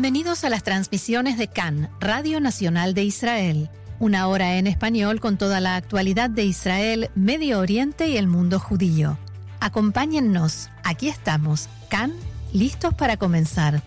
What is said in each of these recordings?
Bienvenidos a las transmisiones de CAN, Radio Nacional de Israel. Una hora en español con toda la actualidad de Israel, Medio Oriente y el mundo judío. Acompáñennos, aquí estamos, CAN, listos para comenzar.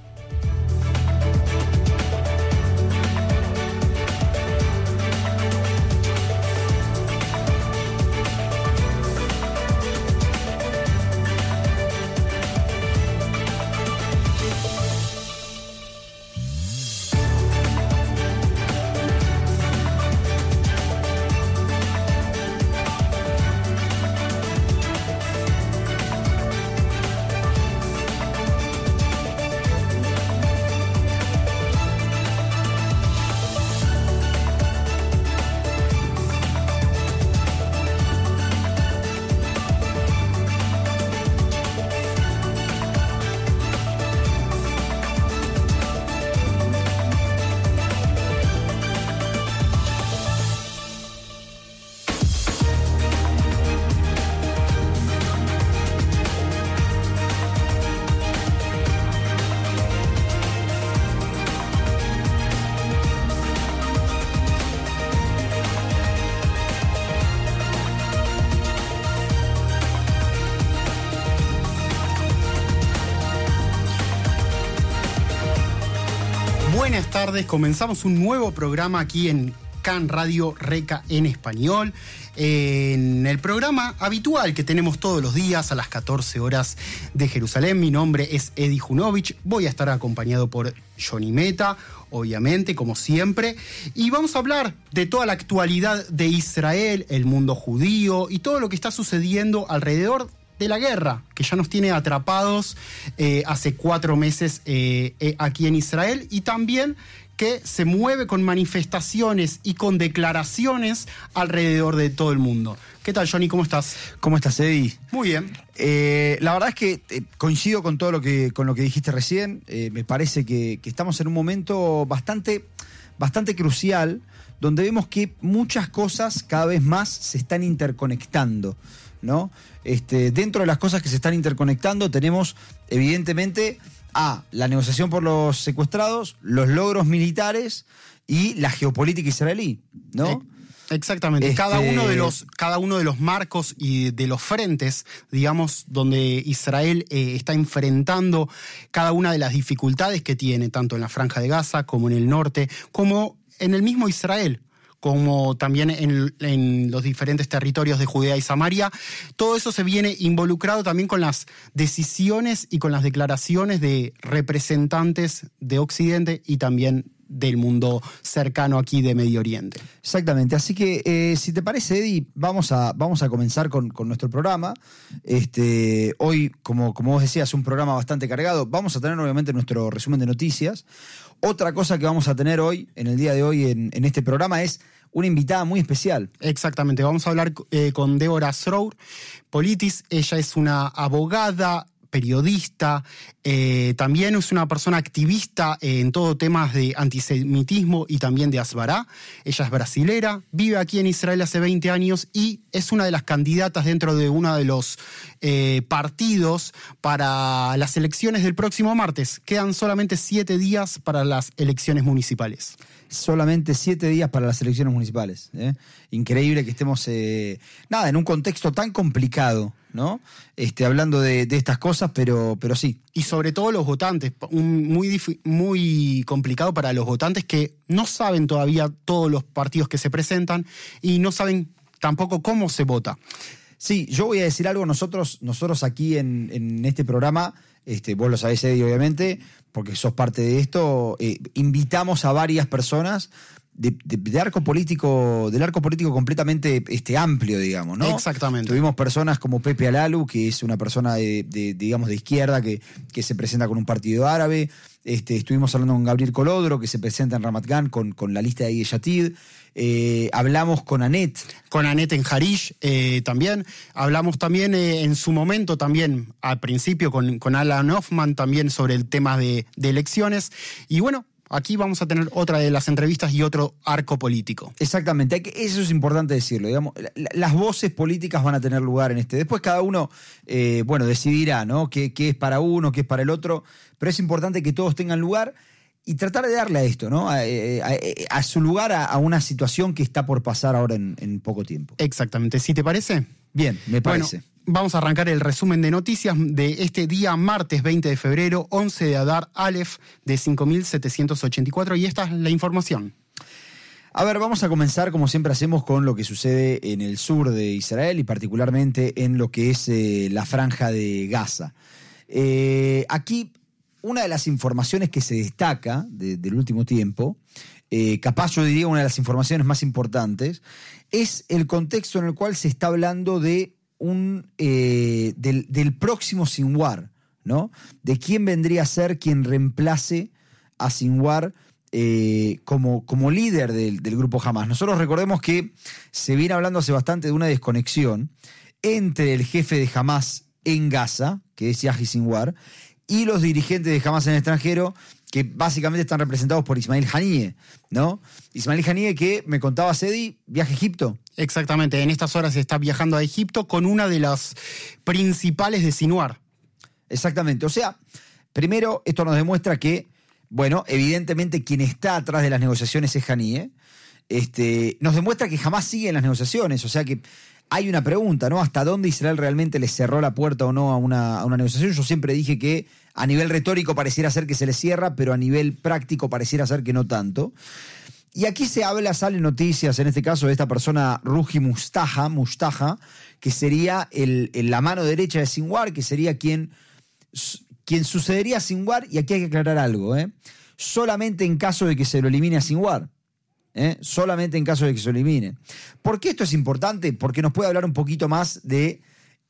Comenzamos un nuevo programa aquí en CAN Radio Reca en español. En el programa habitual que tenemos todos los días a las 14 horas de Jerusalén. Mi nombre es Edi Junovich. Voy a estar acompañado por Johnny Meta, obviamente, como siempre. Y vamos a hablar de toda la actualidad de Israel, el mundo judío y todo lo que está sucediendo alrededor de la guerra, que ya nos tiene atrapados eh, hace cuatro meses eh, eh, aquí en Israel, y también que se mueve con manifestaciones y con declaraciones alrededor de todo el mundo. ¿Qué tal, Johnny? ¿Cómo estás? ¿Cómo estás, Eddie? Muy bien. Eh, la verdad es que eh, coincido con todo lo que, con lo que dijiste recién. Eh, me parece que, que estamos en un momento bastante, bastante crucial, donde vemos que muchas cosas cada vez más se están interconectando. ¿no? Este, dentro de las cosas que se están interconectando tenemos, evidentemente, a la negociación por los secuestrados, los logros militares y la geopolítica israelí, ¿no? Exactamente. Este- Cada, uno de los, cada uno de los marcos y de los frentes, digamos, donde Israel eh, está enfrentando cada una de las dificultades que tiene, tanto en la franja de Gaza como en el norte, como en el mismo Israel como también en, los diferentes territorios de Judea y Samaria. Todo eso se viene involucrado también con las decisiones y con las declaraciones de representantes de Occidente y también del mundo cercano aquí de Medio Oriente. Exactamente, así que eh, si te parece, Eddie, vamos a, vamos a comenzar con, con nuestro programa. Este, hoy, como, como vos decías, un programa bastante cargado. Vamos a tener obviamente nuestro resumen de noticias. Otra cosa que vamos a tener hoy, en el día de hoy, en, en este programa es una invitada muy especial. Exactamente, vamos a hablar eh, con Débora Srour Politis. Ella es una abogada, periodista, eh, también es una persona activista en todo temas de antisemitismo y también de Asbará. Ella es brasilera, vive aquí en Israel hace 20 años y es una de las candidatas dentro de uno de los eh, partidos para las elecciones del próximo martes. Quedan solamente siete días para las elecciones municipales. Solamente siete días para las elecciones municipales. ¿eh? Increíble que estemos, eh, nada, en un contexto tan complicado, ¿no? Este, hablando de, de, estas cosas, pero, pero sí. Y sobre todo los votantes, un, muy, muy complicado para los votantes que no saben todavía todos los partidos que se presentan y no saben tampoco cómo se vota. Sí, yo voy a decir algo, nosotros, nosotros aquí en, en este programa, este, vos lo sabés, Eddie, obviamente, porque sos parte de esto, eh, invitamos a varias personas de, de, de, arco político, del arco político completamente este, amplio, digamos, ¿no? Exactamente. Tuvimos personas como Pepe Alalu, que es una persona de, de digamos, de izquierda que, que, se presenta con un partido árabe. Este, estuvimos hablando con Gabriel Colodro, que se presenta en Ramat Gan con, con la lista de Yatid. Eh, hablamos con Anet. Con Anet en Harish eh, también. Hablamos también eh, en su momento, también al principio, con, con Alan Hoffman también sobre el tema de, de elecciones. Y bueno, aquí vamos a tener otra de las entrevistas y otro arco político. Exactamente, eso es importante decirlo. Digamos, las voces políticas van a tener lugar en este. Después cada uno, eh, bueno, decidirá, ¿no? Qué, qué, es para uno, qué es para el otro. Pero es importante que todos tengan lugar. Y tratar de darle a esto, ¿no? A, eh, a- eh, a su lugar a, a una situación que está por pasar ahora en, en poco tiempo. Exactamente. ¿Sí te parece? Bien, me parece. Bueno, vamos a arrancar el resumen de noticias de este día, martes 20 de febrero, 11 de Adar Aleph de 5784. Y esta es la información. A ver, vamos a comenzar como siempre hacemos con lo que sucede en el sur de Israel y particularmente en lo que es eh, la franja de Gaza. Eh, aquí, una de las informaciones que se destaca de- del último tiempo, eh, capaz yo diría una de las informaciones más importantes, es el contexto en el cual se está hablando de un eh, del, próximo Sinwar, ¿no? De quién vendría a ser quien reemplace a Sinwar eh, como, como líder del, del grupo Hamas. Nosotros recordemos que se viene hablando hace bastante de una desconexión entre el jefe de Hamas en Gaza, que es Yahi Sinwar, y los dirigentes de Hamas en el extranjero, que básicamente están representados por Ismail Haniyeh, ¿no? Ismail Haniyeh que me contaba Sedi, viaje a Egipto. Exactamente. En estas horas está viajando a Egipto con una de las principales de Sinuar. Exactamente. O sea, primero, esto nos demuestra que, bueno, evidentemente quien está atrás de las negociaciones es Haniyeh. Este, nos demuestra que jamás siguen las negociaciones. O sea que hay una pregunta, ¿no? ¿Hasta dónde Israel realmente le cerró la puerta o no a una, negociación? Yo siempre dije que a nivel retórico pareciera ser que se le cierra, pero a nivel práctico pareciera ser que no tanto. Y aquí se habla, salen noticias, en este caso de esta persona, Ruji Mustaja, Mustaja, que sería la mano derecha de Sinwar, que sería quien, quien sucedería a Sinwar, y aquí hay que aclarar algo, ¿eh? solamente en caso de que se lo elimine a Sinwar. ¿Eh? Solamente en caso de que se elimine. ¿Por qué esto es importante? Porque nos puede hablar un poquito más de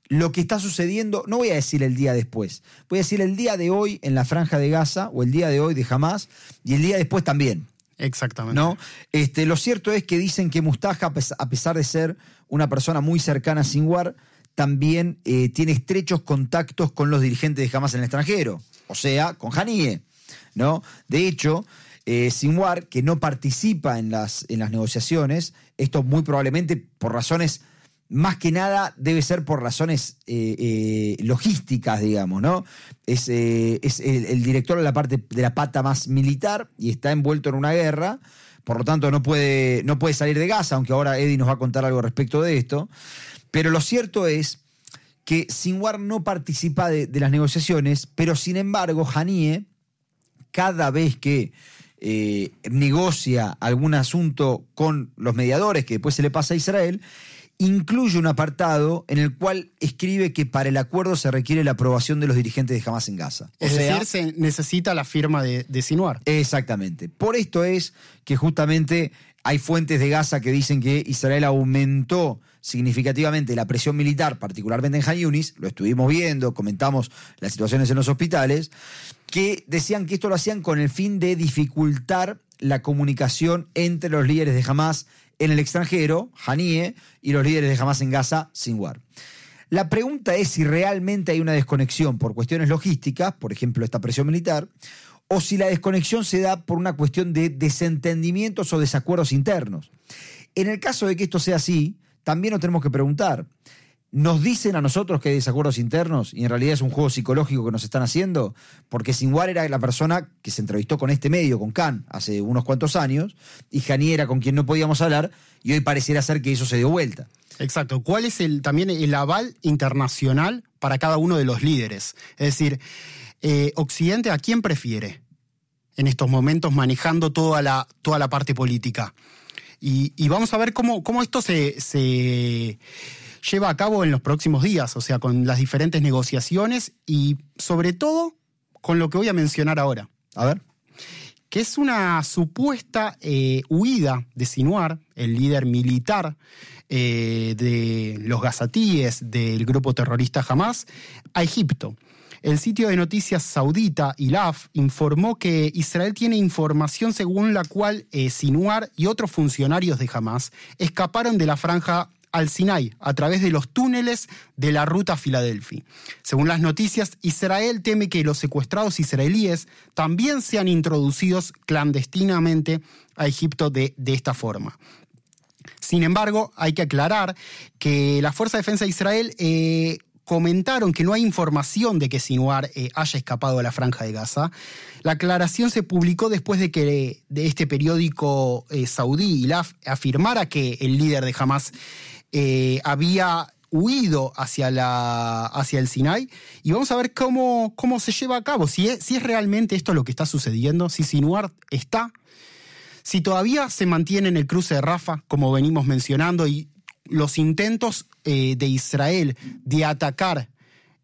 lo que está sucediendo, no voy a decir el día después, voy a decir el día de hoy en la franja de Gaza, o el día de hoy de Hamas, y el día después también. Exactamente. ¿no? Este, lo cierto es que dicen que Mustaja, a pes- a pesar de ser una persona muy cercana a Sinwar, también eh, tiene estrechos contactos con los dirigentes de Hamas en el extranjero, o sea, con Haniyeh, ¿no? De hecho, eh, Sinwar, que no participa en las, en las negociaciones, esto muy probablemente por razones, más que nada debe ser por razones eh, eh, logísticas, digamos, ¿no? Es, eh, es el, director de la parte de la pata más militar y está envuelto en una guerra, por lo tanto no puede, no puede salir de Gaza, aunque ahora Eddie nos va a contar algo respecto de esto. Pero lo cierto es que Sinwar no participa de, las negociaciones, pero sin embargo, Haniyeh, cada vez que eh, negocia algún asunto con los mediadores, que después se le pasa a Israel, incluye un apartado en el cual escribe que para el acuerdo se requiere la aprobación de los dirigentes de Hamas en Gaza. O Es sea, decir, se necesita la firma de, de Sinuar. Exactamente. Por esto es que justamente hay fuentes de Gaza que dicen que Israel aumentó significativamente la presión militar, particularmente en Han Yunis, lo estuvimos viendo, comentamos las situaciones en los hospitales, que decían que esto lo hacían con el fin de dificultar la comunicación entre los líderes de Hamas en el extranjero, Haniyeh, y los líderes de Hamas en Gaza, Sinwar. La pregunta es si realmente hay una desconexión por cuestiones logísticas, por ejemplo, esta presión militar, o si la desconexión se da por una cuestión de desentendimientos o desacuerdos internos. En el caso de que esto sea así, también nos tenemos que preguntar, ¿nos dicen a nosotros que hay desacuerdos internos y en realidad es un juego psicológico que nos están haciendo? Porque Sinwar era la persona que se entrevistó con este medio, con Khan, hace unos cuantos años, y Hani era con quien no podíamos hablar, y hoy pareciera ser que eso se dio vuelta. Exacto. ¿Cuál es el, también el aval internacional para cada uno de los líderes? Es decir, eh, Occidente, ¿a quién prefiere en estos momentos manejando toda la, toda la parte política? Y, y vamos a ver cómo, cómo esto se, se lleva a cabo en los próximos días, o sea, con las diferentes negociaciones y sobre todo con lo que voy a mencionar ahora A ver. que es una supuesta eh, huida de Sinuar, el líder militar eh, de los gazatíes del grupo terrorista Hamas, a Egipto. El sitio de noticias saudita ILAF informó que Israel tiene información según la cual eh, Sinuar y otros funcionarios de Hamas escaparon de la franja al Sinai a través de los túneles de la ruta Filadelfia. Según las noticias, Israel teme que los secuestrados israelíes también sean introducidos clandestinamente a Egipto de, esta forma. Sin embargo, hay que aclarar que la Fuerza de Defensa de Israel eh, comentaron que no hay información de que Sinwar eh, haya escapado a la franja de Gaza. La aclaración se publicó después de que de este periódico eh, saudí Ilaf afirmara que el líder de Hamas eh, había huido hacia, la, hacia el Sinai y vamos a ver cómo, cómo se lleva a cabo, si es, si es realmente esto lo que está sucediendo, si Sinwar está, si todavía se mantiene en el cruce de Rafa, como venimos mencionando, y los intentos eh, de Israel de atacar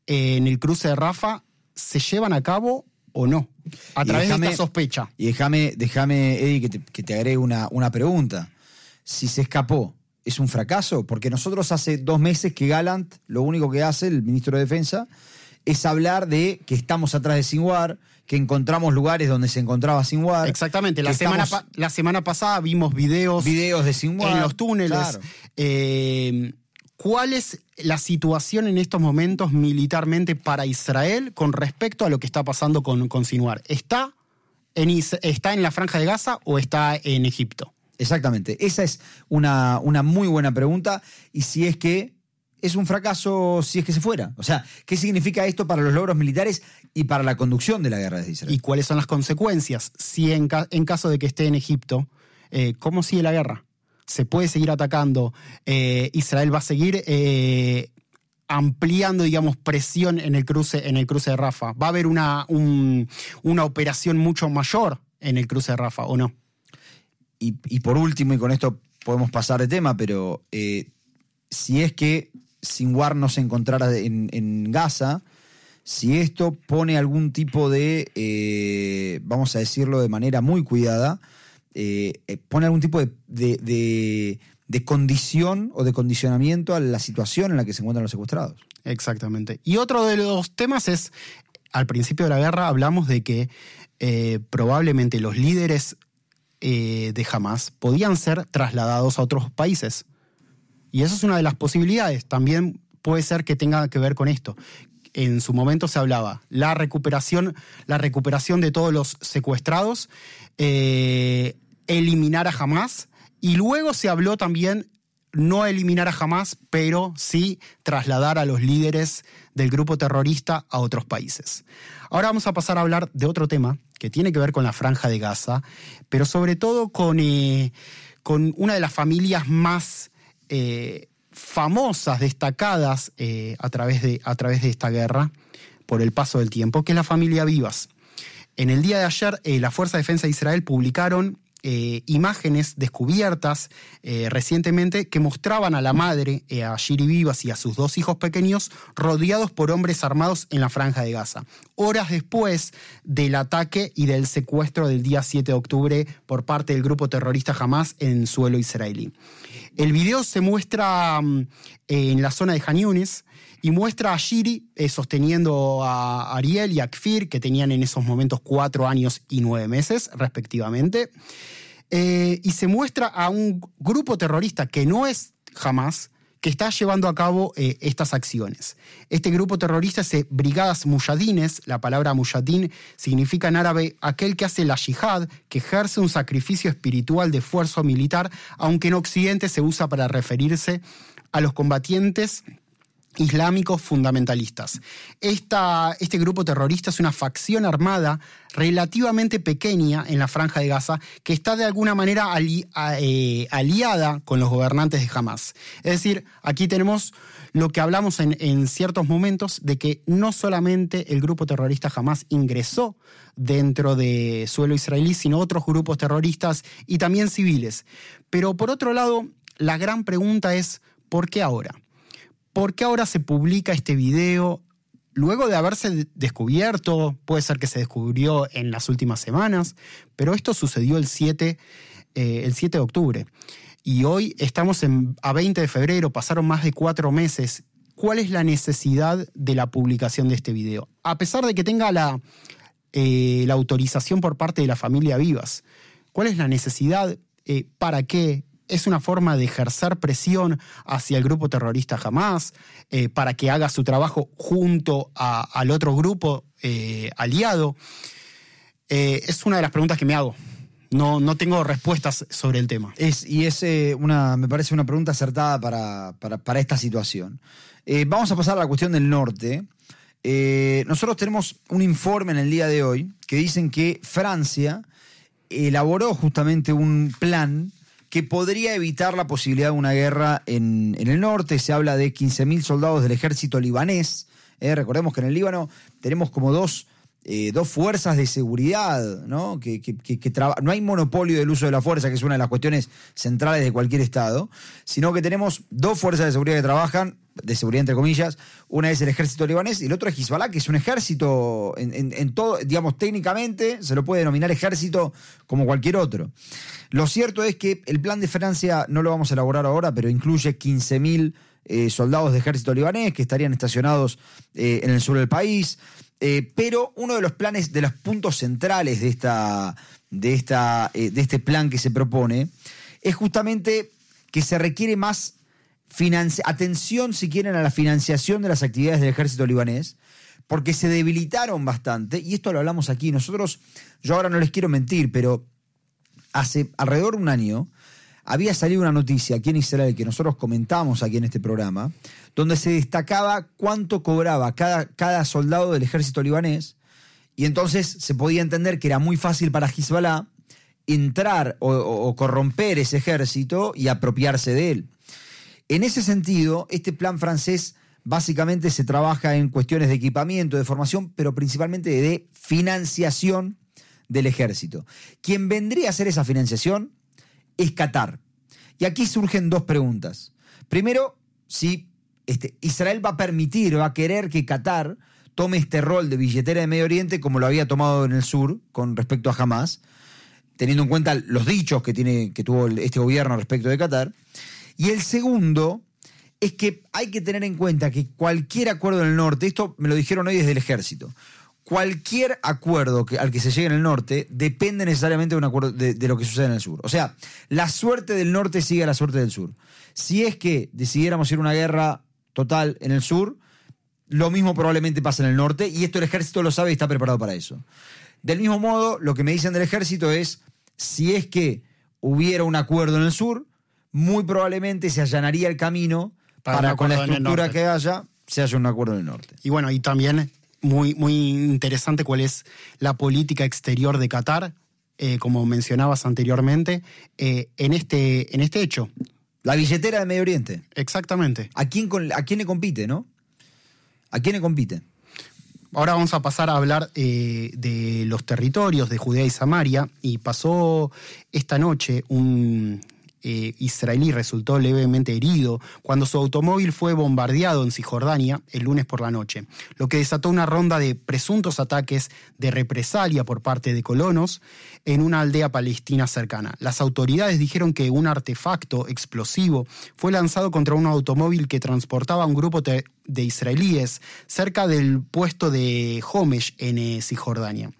eh, en el cruce de Rafa se llevan a cabo o no, a través de esta sospecha. Y déjame, déjame Eddie, que te, que te agregue una, una pregunta. Si se escapó, ¿es un fracaso? Porque nosotros hace dos meses que Galant, lo único que hace, el ministro de Defensa, es hablar de que estamos atrás de Sinwar, que encontramos lugares donde se encontraba Sinwar. Exactamente, la semana, la semana pasada vimos videos, videos de Sinwar en los túneles. Eh, ¿Cuál es la situación en estos momentos militarmente para Israel con respecto a lo que está pasando con, con Sinwar? ¿Está en, ¿Está en la franja de Gaza o está en Egipto? Exactamente, esa es una, una muy buena pregunta y si es que es un fracaso si es que se fuera. O sea, ¿qué significa esto para los logros militares y para la conducción de la guerra de Israel? ¿Y cuáles son las consecuencias? Si en, caso de que esté en Egipto, eh, ¿cómo sigue la guerra? ¿Se puede seguir atacando? Eh, ¿Israel va a seguir eh, ampliando, digamos, presión en el cruce, en el cruce de Rafa? ¿Va a haber una, una operación mucho mayor en el cruce de Rafa o no? Y, por último, y con esto podemos pasar de tema, pero si es que Sinwar no se encontrara en, Gaza, si esto pone algún tipo de, eh, vamos a decirlo de manera muy cuidada, eh, eh, pone algún tipo de, condición o de condicionamiento a la situación en la que se encuentran los secuestrados. Exactamente. Y otro de los temas es, al principio de la guerra hablamos de que probablemente los líderes de Hamas podían ser trasladados a otros países. Y eso es una de las posibilidades. También puede ser que tenga que ver con esto. En su momento se hablaba la recuperación, la recuperación de todos los secuestrados, eh, eliminar a Hamas, y luego se habló también no eliminar a Hamas, pero sí trasladar a los líderes del grupo terrorista a otros países. Ahora vamos a pasar a hablar de otro tema que tiene que ver con la franja de Gaza, pero sobre todo con, eh, con una de las familias más eh, famosas, destacadas eh, a, través de, a través de esta guerra por el paso del tiempo, que es la familia Vivas. En el día de ayer, la Fuerza de Defensa de Israel publicaron imágenes descubiertas recientemente que mostraban a la madre, a Shiri Vivas y a sus dos hijos pequeños rodeados por hombres armados en la franja de Gaza, horas después del ataque y del secuestro del día 7 de octubre por parte del grupo terrorista Hamas en suelo israelí. El video se muestra mm, en la zona de Han y muestra a Shiri eh, sosteniendo a Ariel y a Kfir, que tenían en esos momentos cuatro años y nueve meses, respectivamente. Eh, y se muestra a un grupo terrorista que no es Hamas, que está llevando a cabo eh, estas acciones. Este grupo terrorista es Brigadas Mujadines, la palabra Mujadin significa en árabe aquel que hace la yihad, que ejerce un sacrificio espiritual de esfuerzo militar, aunque en Occidente se usa para referirse a los combatientes islámicos fundamentalistas. este grupo terrorista es una facción armada relativamente pequeña en la franja de Gaza que está de alguna manera eh, aliada con los gobernantes de Hamas. Es decir, aquí tenemos lo que hablamos en, en, ciertos momentos de que no solamente el grupo terrorista Hamas ingresó dentro de suelo israelí, sino otros grupos terroristas y también civiles. Pero por otro lado, la gran pregunta es, ¿por qué ahora? ¿Por qué ahora se publica este video? Luego de haberse descubierto, puede ser que se descubrió en las últimas semanas, pero esto sucedió el 7, eh, el 7 de octubre. Y hoy estamos a 20 de febrero, pasaron más de cuatro meses. ¿Cuál es la necesidad de la publicación de este video? A pesar de que tenga la, eh, autorización por parte de la familia Vivas, ¿cuál es la necesidad? Eh, ¿Para qué? Es una forma de ejercer presión hacia el grupo terrorista Hamas eh, para que haga su trabajo junto al otro grupo eh, aliado. Eh, es una de las preguntas que me hago. no, no tengo respuestas sobre el tema. Y es una, me parece una pregunta acertada para, para, esta situación. Vamos a pasar a la cuestión del norte. Nosotros tenemos un informe en el día de hoy que dicen que Francia elaboró justamente un plan que podría evitar la posibilidad de una guerra en, en el norte. Se habla de 15.000 soldados del ejército libanés. recordemos que en el Líbano tenemos como dos eh, dos fuerzas de seguridad, ¿no? Que, no hay monopolio del uso de la fuerza, que es una de las cuestiones centrales de cualquier Estado, sino que tenemos dos fuerzas de seguridad que trabajan, de seguridad entre comillas, una es el ejército libanés y el otro es Hezbollah, que es un ejército en, todo, digamos, técnicamente se lo puede denominar ejército como cualquier otro. Lo cierto es que el plan de Francia no lo vamos a elaborar ahora, pero incluye 15.000 eh, soldados de ejército libanés que estarían estacionados eh, en el sur del país. Eh, pero uno de los planes, de los puntos centrales de, esta, de, esta, eh, de este plan que se propone, es justamente que se requiere más atención, si quieren, a la financiación de las actividades del ejército libanés, porque se debilitaron bastante, y esto lo hablamos aquí. Nosotros, yo ahora no les quiero mentir, pero hace alrededor de un año había salido una noticia aquí en Israel que nosotros comentamos aquí en este programa, donde se destacaba cuánto cobraba cada, cada soldado del ejército libanés, y entonces se podía entender que era muy fácil para Hezbollah entrar o, corromper ese ejército y apropiarse de él. En ese sentido, este plan francés básicamente se trabaja en cuestiones de equipamiento, de formación, pero principalmente de financiación del ejército. Quien vendría a hacer esa financiación es Qatar. Y aquí surgen dos preguntas. Primero, si este, Israel va a permitir, va a querer que Qatar tome este rol de billetera de Medio Oriente como lo había tomado en el sur con respecto a Hamas, teniendo en cuenta los dichos que, tiene, que tuvo este gobierno respecto de Qatar. Y el segundo es que hay que tener en cuenta que cualquier acuerdo en el norte, esto me lo dijeron hoy desde el ejército, cualquier acuerdo que, al que se llegue en el norte depende necesariamente de, un acuerdo, de, de, lo que sucede en el sur. O sea, la suerte del norte sigue a la suerte del sur. Si es que decidiéramos ir a una guerra total en el sur. Lo mismo probablemente pasa en el norte y esto el ejército lo sabe y está preparado para eso. Del mismo modo, lo que me dicen del ejército es, si es que hubiera un acuerdo en el sur, muy probablemente se allanaría el camino para, con la estructura que haya, se haya un acuerdo en el norte. Y bueno, y también muy, muy interesante cuál es la política exterior de Qatar, eh, como mencionabas anteriormente, eh, en, este, en este hecho. La billetera de Medio Oriente. Exactamente. ¿A quién, a quién le compite, no? ¿A quién le compite? Ahora vamos a pasar a hablar eh, de los territorios de Judea y Samaria. Y pasó esta noche un eh, israelí resultó levemente herido cuando su automóvil fue bombardeado en Cisjordania el lunes por la noche, lo que desató una ronda de presuntos ataques de represalia por parte de colonos en una aldea palestina cercana. Las autoridades dijeron que un artefacto explosivo fue lanzado contra un automóvil que transportaba a un grupo de israelíes cerca del puesto de Homesh en eh, Cisjordania.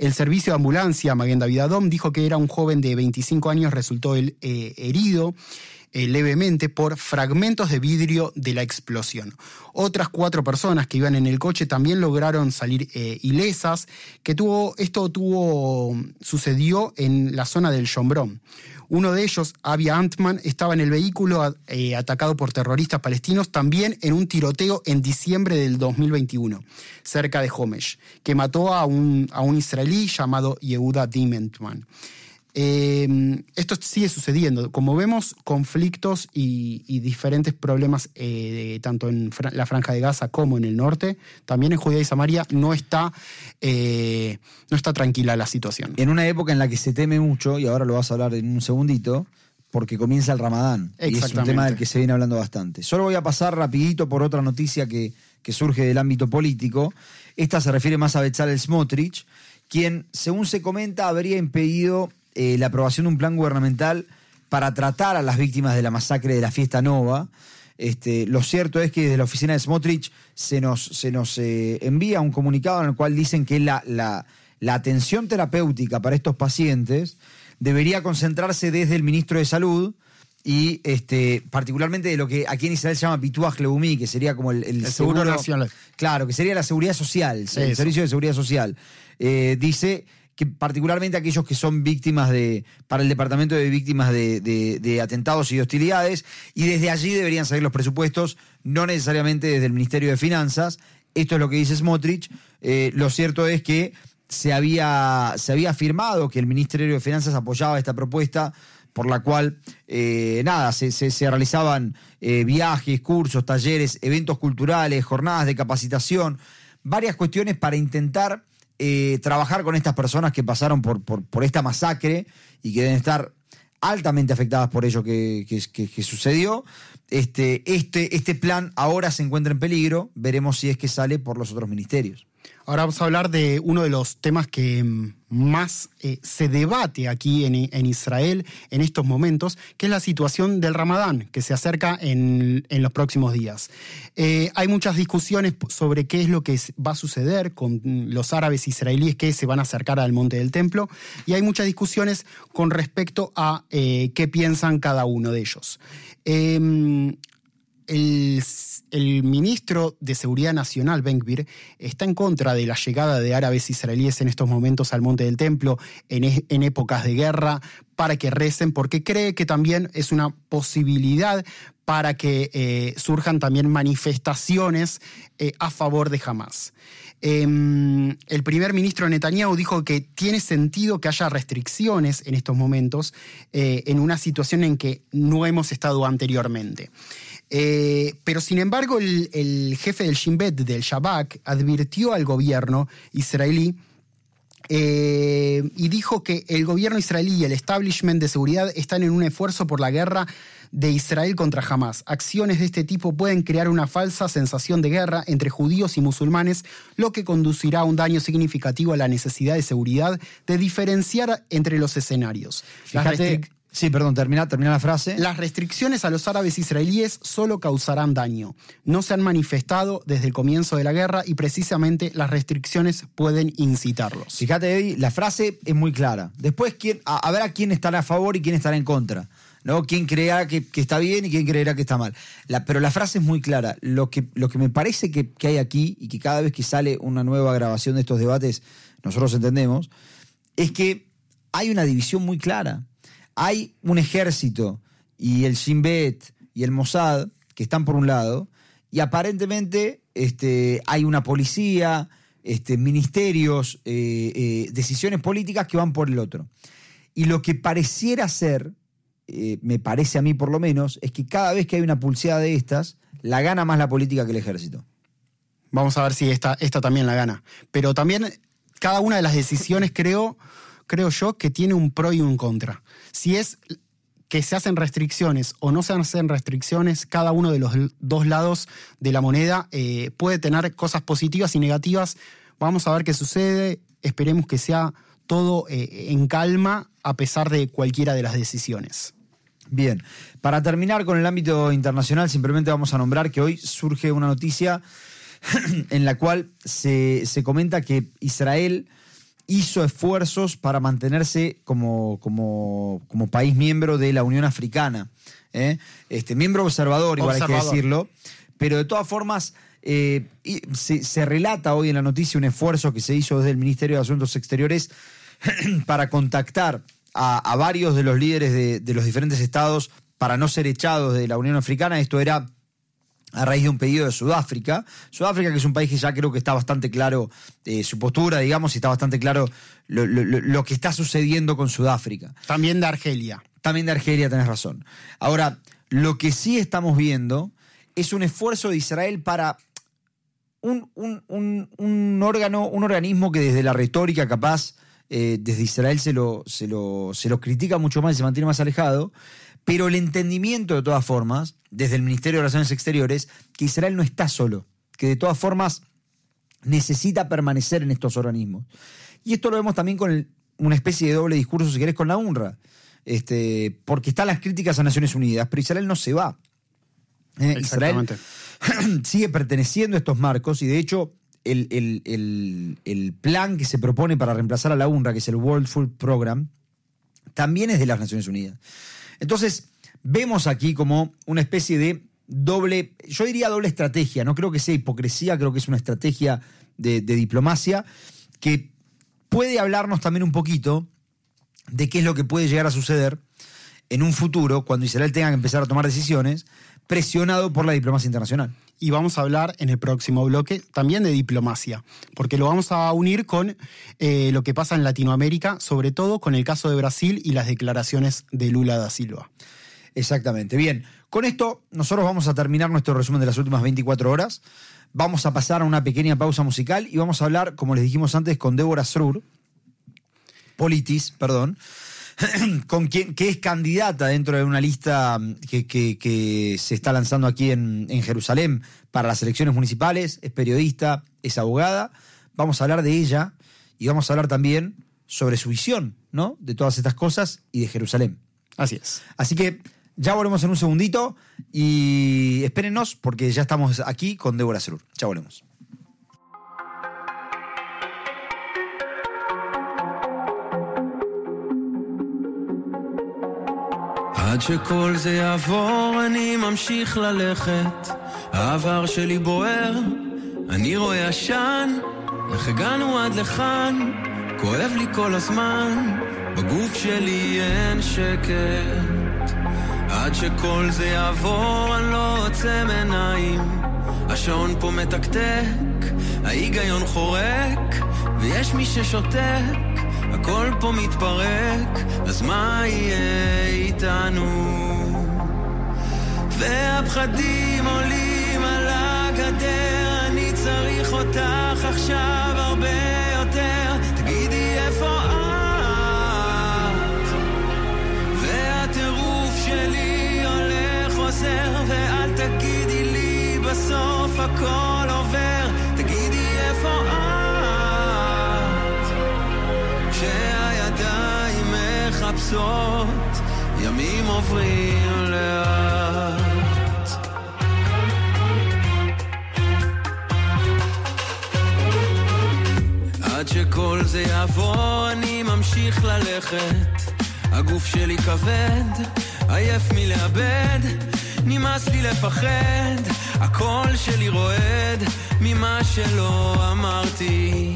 El servicio de ambulancia Maguen David Adom dijo que era un joven de 25 años, resultó eh, herido eh, levemente por fragmentos de vidrio de la explosión. Otras cuatro personas que iban en el coche también lograron salir eh, ilesas, que tuvo, esto tuvo, sucedió en la zona del Chombrón. Uno de ellos, Avia Antman, estaba en el vehículo eh, atacado por terroristas palestinos también en un tiroteo en diciembre del 2021, cerca de Homesh, que mató a un, a un israelí llamado Yehuda Dimentman. Em, esto sigue sucediendo. Como vemos, conflictos y, diferentes problemas eh, tanto en la franja de Gaza como en el norte, también en Judea y Samaria no está, eh, no está tranquila la situación. En una época en la que se teme mucho, y ahora lo vas a hablar en un segundito, porque comienza el Ramadán. Y es un tema del que se viene hablando bastante. Solo voy a pasar rapidito por otra noticia que, que surge del ámbito político. Esta se refiere más a Bezalel Smotrich, quien, según se comenta, habría impedido eh, la aprobación de un plan gubernamental para tratar a las víctimas de la masacre de la fiesta Nova. Este, lo cierto es que desde la oficina de Smotrich se nos, se nos eh, envía un comunicado en el cual dicen que la, la, atención terapéutica para estos pacientes debería concentrarse desde el ministro de Salud y este, particularmente de lo que aquí en Israel se llama Pituaj Leumi, que sería como el, seguro, nacional. Claro, que sería la seguridad social, el servicio de seguridad social. Eh, dice particularmente aquellos que son víctimas de, para el Departamento de Víctimas de, Atentados y de Hostilidades, y desde allí deberían salir los presupuestos, no necesariamente desde el Ministerio de Finanzas. Esto es lo que dice Smotrich. Eh, lo cierto es que se había, se había afirmado que el Ministerio de Finanzas apoyaba esta propuesta por la cual, eh, nada, se, realizaban eh, viajes, cursos, talleres, eventos culturales, jornadas de capacitación, varias cuestiones para intentar eh, trabajar con estas personas que pasaron por, por, esta masacre y que deben estar altamente afectadas por ello que, que, sucedió. Este, este, este plan ahora se encuentra en peligro, veremos si es que sale por los otros ministerios. Ahora vamos a hablar de uno de los temas que mm, más eh, se debate aquí en, Israel en estos momentos, que es la situación del Ramadán, que se acerca en, los próximos días. Eh, hay muchas discusiones sobre qué es lo que va a suceder con los árabes israelíes que se van a acercar al monte del templo, y hay muchas discusiones con respecto a eh, qué piensan cada uno de ellos. El, ministro de Seguridad Nacional, Ben Gvir, está en contra de la llegada de árabes israelíes en estos momentos al Monte del Templo, en, épocas de guerra, para que recen, porque cree que también es una posibilidad para que eh, surjan también manifestaciones eh, a favor de Hamas. Em, el primer ministro Netanyahu dijo que tiene sentido que haya restricciones en estos momentos, eh, en una situación en que no hemos estado anteriormente. Eh, pero sin embargo, el, jefe del Shin Bet, del Shabak, advirtió al gobierno israelí eh, y dijo que el gobierno israelí y el establishment de seguridad están en un esfuerzo por la guerra de Israel contra Hamas. Acciones de este tipo pueden crear una falsa sensación de guerra entre judíos y musulmanes, lo que conducirá a un daño significativo a la necesidad de seguridad de diferenciar entre los escenarios. Sí, perdón, termina, termina la frase. Las restricciones a los árabes israelíes solo causarán daño. No se han manifestado desde el comienzo de la guerra y precisamente las restricciones pueden incitarlos. Fíjate, Eddie, la frase es muy clara. Después, ¿quién, a, ver a quién estará a favor y quién estará en contra. ¿no? ¿Quién creerá que, está bien y quién creerá que está mal? pero la frase es muy clara. Lo que, lo que me parece que, que hay aquí y que cada vez que sale una nueva grabación de estos debates, nosotros entendemos, es que hay una división muy clara hay un ejército y el Shin Bet y el Mossad que están por un lado, y aparentemente este, hay una policía, este, ministerios, eh, eh, decisiones políticas que van por el otro. Y lo que pareciera ser, eh, me parece a mí por lo menos, es que cada vez que hay una pulseada de estas, la gana más la política que el ejército. Vamos a ver si esta, esta también la gana. Pero también cada una de las decisiones creo creo yo, que tiene un pro y un contra. Si es que se hacen restricciones o no se hacen restricciones, cada uno de los dos lados de la moneda eh, puede tener cosas positivas y negativas. Vamos a ver qué sucede. Esperemos que sea todo eh, en calma a pesar de cualquiera de las decisiones. Bien, para terminar con el ámbito internacional, simplemente vamos a nombrar que hoy surge una noticia en la cual se, se comenta que Israel hizo esfuerzos para mantenerse como, como, país miembro de la Unión Africana. ¿eh? Este, miembro observador, igual hay que decirlo. Pero de todas formas, eh, se, relata hoy en la noticia un esfuerzo que se hizo desde el Ministerio de Asuntos Exteriores para contactar a, varios de los líderes de, de los diferentes estados para no ser echados de la Unión Africana. Esto era a raíz de un pedido de Sudáfrica. Sudáfrica, que es un país que ya creo que está bastante claro eh, su postura, digamos, y está bastante claro lo, que está sucediendo con Sudáfrica. También de Argelia. También de Argelia, tenés razón. Ahora, lo que sí estamos viendo es un esfuerzo de Israel para un, órgano, un organismo que desde la retórica capaz, eh, desde Israel se lo, se, lo, se lo critica mucho más y se mantiene más alejado, pero el entendimiento, de todas formas, desde el Ministerio de Relaciones Exteriores, que Israel no está solo, que de todas formas necesita permanecer en estos organismos. Y esto lo vemos también con una especie de doble discurso, si querés, con la UNRWA. Este, porque están las críticas a Naciones Unidas, pero Israel no se va. Eh, Israel sigue perteneciendo a estos marcos y de hecho el, el, plan que se propone para reemplazar a la UNRWA, que es el World Food Program, también es de las Naciones Unidas. Entonces, vemos aquí como una especie de doble, yo diría doble estrategia, no creo que sea hipocresía, creo que es una estrategia de, diplomacia que puede hablarnos también un poquito de qué es lo que puede llegar a suceder en un futuro cuando Israel tenga que empezar a tomar decisiones presionado por la diplomacia internacional. Y vamos a hablar en el próximo bloque también de diplomacia, porque lo vamos a unir con eh, lo que pasa en Latinoamérica, sobre todo con el caso de Brasil y las declaraciones de Lula da Silva. Exactamente. Bien, con esto nosotros vamos a terminar nuestro resumen de las últimas 24 horas. Vamos a pasar a una pequeña pausa musical y vamos a hablar, como les dijimos antes, con Débora Srur, Politis, perdón, con quien, que es candidata dentro de una lista que, se está lanzando aquí en, en, Jerusalén para las elecciones municipales, es periodista, es abogada. Vamos a hablar de ella y vamos a hablar también sobre su visión, ¿no? De todas estas cosas y de Jerusalén. Así es. Así que ya volvemos en un segundito y espérennos porque ya estamos aquí con Débora Cerur. Ya volvemos. עד שכל זה יעבור אני ממשיך ללכת העבר שלי בוער, אני רואה עשן איך הגענו עד לכאן כואב לי כל הזמן בגוף שלי אין שקט עד שכל זה יעבור אני לא עוצם עיניים השעון פה מתקתק, ההיגיון חורק ויש מי ששותק הכל פה מתפרק, אז מה יהיה איתנו? והפחדים עולים על הגדר, אני צריך אותך עכשיו הרבה ואל תגידי לי בסוף הכל עובר. תגידי איפה את? כשהידיים מחפשות, ימים עוברים לאט. עד שכל זה יעבור אני ממשיך ללכת הגוף שלי כבד, עייף מלאבד נמאס לי לפחד הקול שלי רועד ממה שלא אמרתי.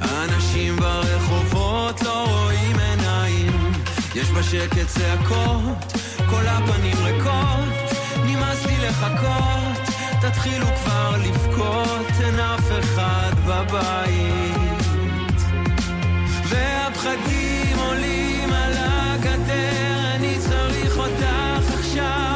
האנשים ברחובות לא רואים עיניים יש בשקט צעקות, כל הפנים ריקות. נמאס לי לחכות תתחילו כבר לבכות, אין אף אחד בבית. והפחדים עולים על הגדר, אני צריך אותך עכשיו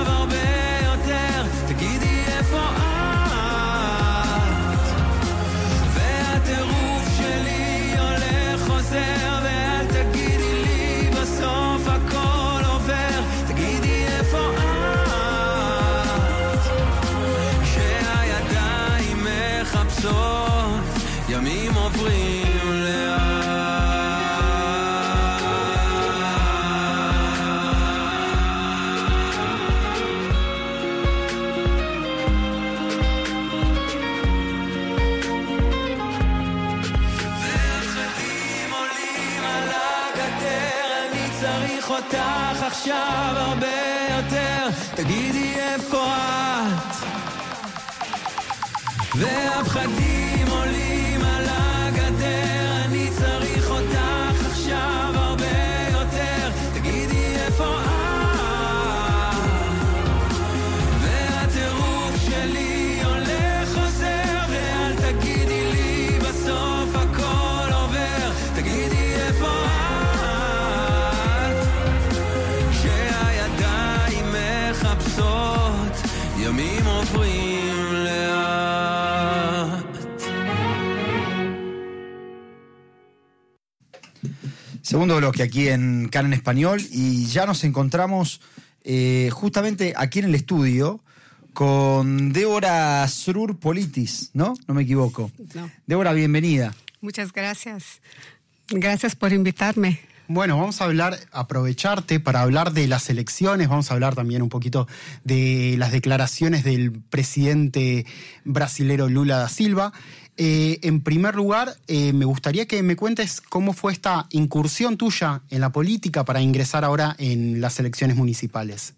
Bloque aquí en Can en Español y ya nos encontramos eh, justamente aquí en el estudio con Débora Srur Politis, ¿no? No me equivoco. No. Débora, bienvenida. Muchas gracias. Gracias por invitarme. Bueno, vamos a hablar, aprovecharte para hablar de las elecciones, vamos a hablar también un poquito de las declaraciones del presidente brasilero Lula da Silva. Eh, en primer lugar, eh, me gustaría que me cuentes cómo fue esta incursión tuya en la política para ingresar ahora en las elecciones municipales.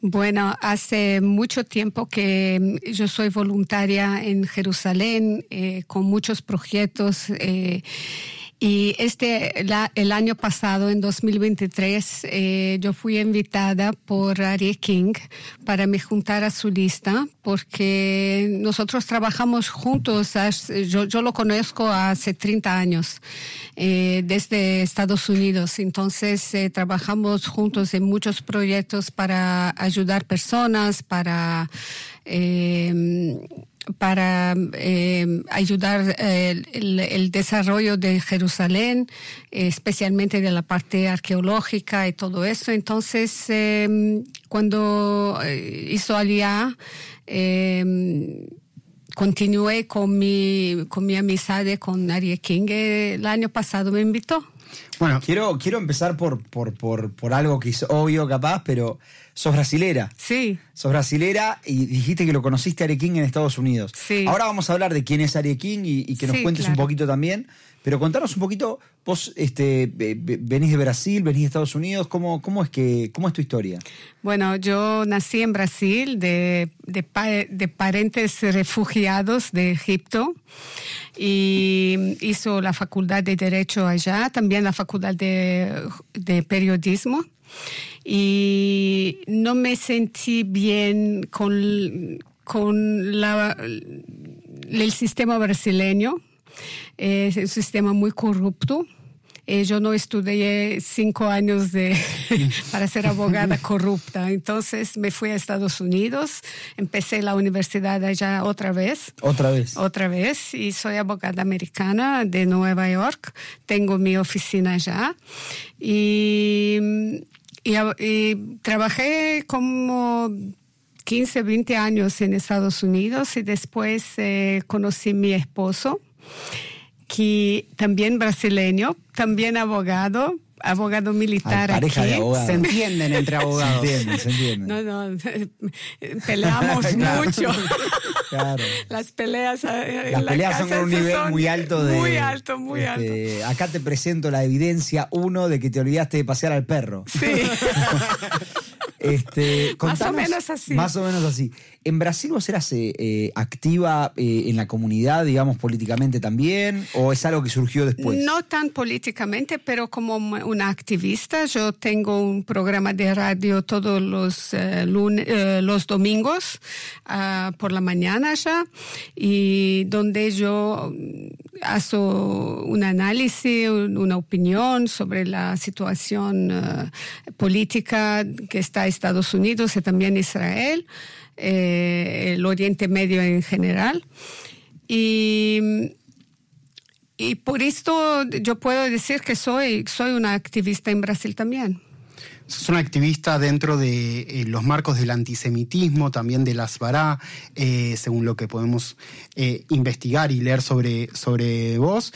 Bueno, hace mucho tiempo que mm, yo soy voluntaria en Jerusalén eh, con muchos proyectos Y este, el año pasado, en 2023, eh, yo fui invitada por Ari King para me juntar a su lista, porque nosotros trabajamos juntos, yo, yo lo conozco hace 30 años, eh, desde Estados Unidos. Entonces, eh, trabajamos juntos en muchos proyectos para ayudar personas, para para eh, ayudar eh, el, desarrollo de Jerusalén, especialmente de la parte arqueológica y todo eso. Entonces, eh, cuando hizo Aliyah, continué con mi, con mi amistad con Ari King. El año pasado me invitó. Bueno, quiero, quiero empezar por, por, por, por algo que es obvio capaz, pero sos brasilera. Sí. Sos brasilera y dijiste que lo conociste a Arequín en Estados Unidos. Sí. Ahora vamos a hablar de quién es Arequín y, y que nos cuentes un poquito también. Pero contanos un poquito, vos este, venís de Brasil, venís de Estados Unidos, ¿cómo, cómo, es, que, cómo es tu historia? Bueno, yo nací en Brasil de, de, de parentes refugiados de Egipto y hizo la facultad de Derecho allá, también la facultad de, de Periodismo y no me sentí bien con, con la, el sistema brasileño. Es un sistema muy corrupto. Eh, yo no estudié cinco años de, para ser abogada corrupta. Entonces me fui a Estados Unidos, empecé la universidad allá otra vez. Otra vez. Otra vez. Y soy abogada americana de Nueva York. Tengo mi oficina allá. Y y, trabajé como 15, 20 años en Estados Unidos y después eh, conocí a mi esposo, que también brasileño, también abogado, abogado militar aquí. Se entienden entre abogados. Se entienden, se entienden. No, no, peleamos mucho. Claro. Las peleas eh, Las peleas son un nivel muy alto de... Muy alto, muy este, alto. Acá te presento la evidencia, uno, de que te olvidaste de pasear al perro. Sí. este, más o menos así. Más o menos así. ¿En Brasil vos eras eh, eh, activa eh, en la comunidad, digamos, políticamente también? ¿O es algo que surgió después? No tan políticamente, pero como una activista. Yo tengo un programa de radio todos los, lunes, los domingos ah, por la mañana ya, y donde yo mm, hago un análisis, una opinión sobre la situación política que está Estados Unidos y también Israel. Eh, el Oriente Medio en general. Y, y por esto yo puedo decir que soy, soy una activista en Brasil también. Sos una activista dentro de eh, los marcos del antisemitismo, también de las Bará, eh, según lo que podemos investigar y leer sobre, sobre vos.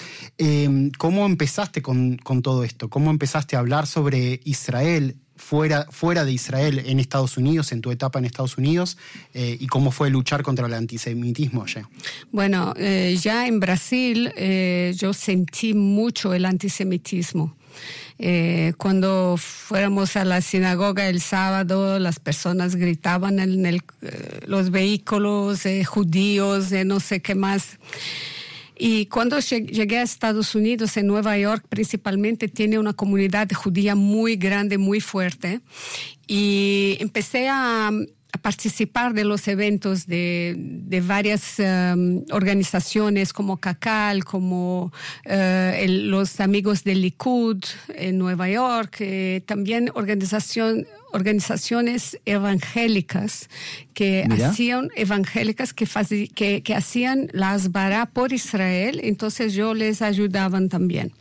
¿Cómo empezaste con, con, todo esto? ¿Cómo empezaste a hablar sobre Israel fuera, fuera de Israel en Estados Unidos, en tu etapa en Estados Unidos, eh, y cómo fue luchar contra el antisemitismo allá? Bueno, eh, ya en Brasil eh, yo sentí mucho el antisemitismo. cuando fuéramos a la sinagoga el sábado, las personas gritaban en los vehículos judíos, no sé qué más. Y cuando llegué a Estados Unidos, en Nueva York principalmente, tiene una comunidad judía muy grande, muy fuerte. Y empecé a, participar de los eventos de, de varias um, organizaciones como CACAL, como uh, los amigos del Likud en Nueva York, eh, también organización, organizaciones evangélicas que hacían evangélicas que, que, que, hacían las bará por Israel, entonces yo les ayudaban también.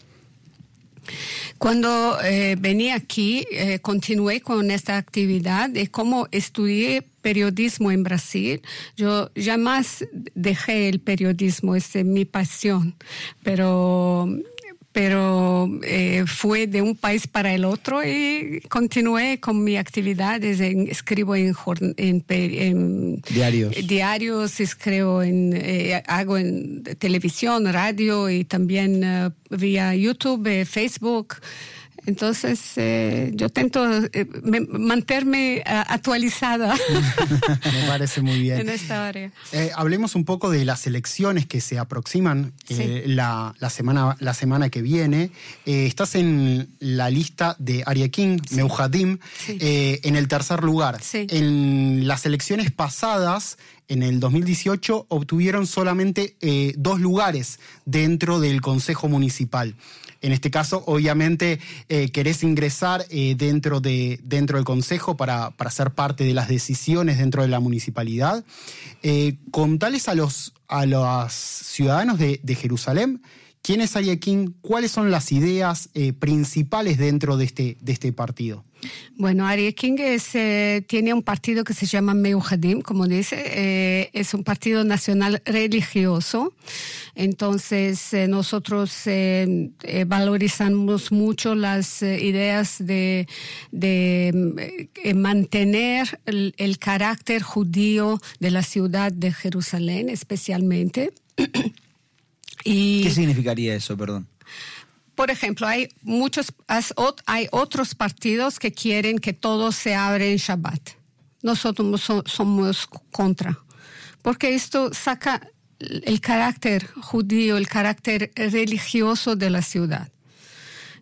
Cuando eh, venía aquí, eh, continué con esta actividad y como estudié periodismo en Brasil, yo jamás dejé el periodismo, es mi pasión, pero pero eh, fue de un país para el otro y continué con mi actividades. escribo en, diarios. diarios, escribo en, eh, hago en televisión, radio y también eh, vía YouTube, Facebook. Entonces, eh, yo intento eh, me- mantenerme ah, actualizada Me parece muy bien. en esta área. Eh, hablemos un poco de las elecciones que se aproximan eh, la, la semana, la semana que viene. Eh, estás en la lista de Aria King, Meuhadim, Sí. en el tercer lugar. Sí. En las elecciones pasadas, en el 2018, obtuvieron solamente dos lugares dentro del Consejo Municipal. En este caso, obviamente, eh, querés ingresar eh, dentro, de, dentro del Consejo para, para ser parte de las decisiones dentro de la municipalidad. Eh, contales a los, a los ciudadanos de, de Jerusalén quién es King, cuáles son las ideas eh, principales dentro de este, este partido. Bueno, Arie King es, eh, tiene un partido que se llama Meuhadim, como dice, eh, es un partido nacional religioso. Entonces, nosotros valorizamos mucho las ideas de, mantener el carácter judío de la ciudad de Jerusalén, especialmente. y ¿Qué significaría eso, perdón? por ejemplo, hay muchos, hay otros partidos que quieren que todo se abre en Shabbat. Nosotros so- somos contra, porque esto saca el carácter judío, el carácter religioso de la ciudad.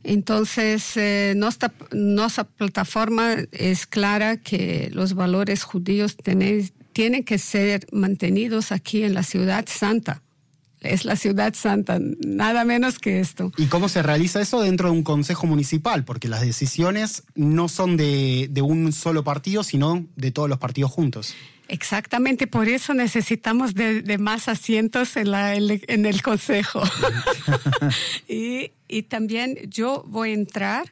Entonces, eh, nuestra, nuestra plataforma es clara que los valores judíos tienen, tienen que ser mantenidos aquí en la ciudad santa. Es la ciudad santa, nada menos que esto. ¿Y cómo se realiza eso dentro de un consejo municipal? Porque las decisiones no son de, de un solo partido, sino de todos los partidos juntos. Exactamente, por eso necesitamos de, de más asientos en, la, en el consejo. y, y también yo voy a entrar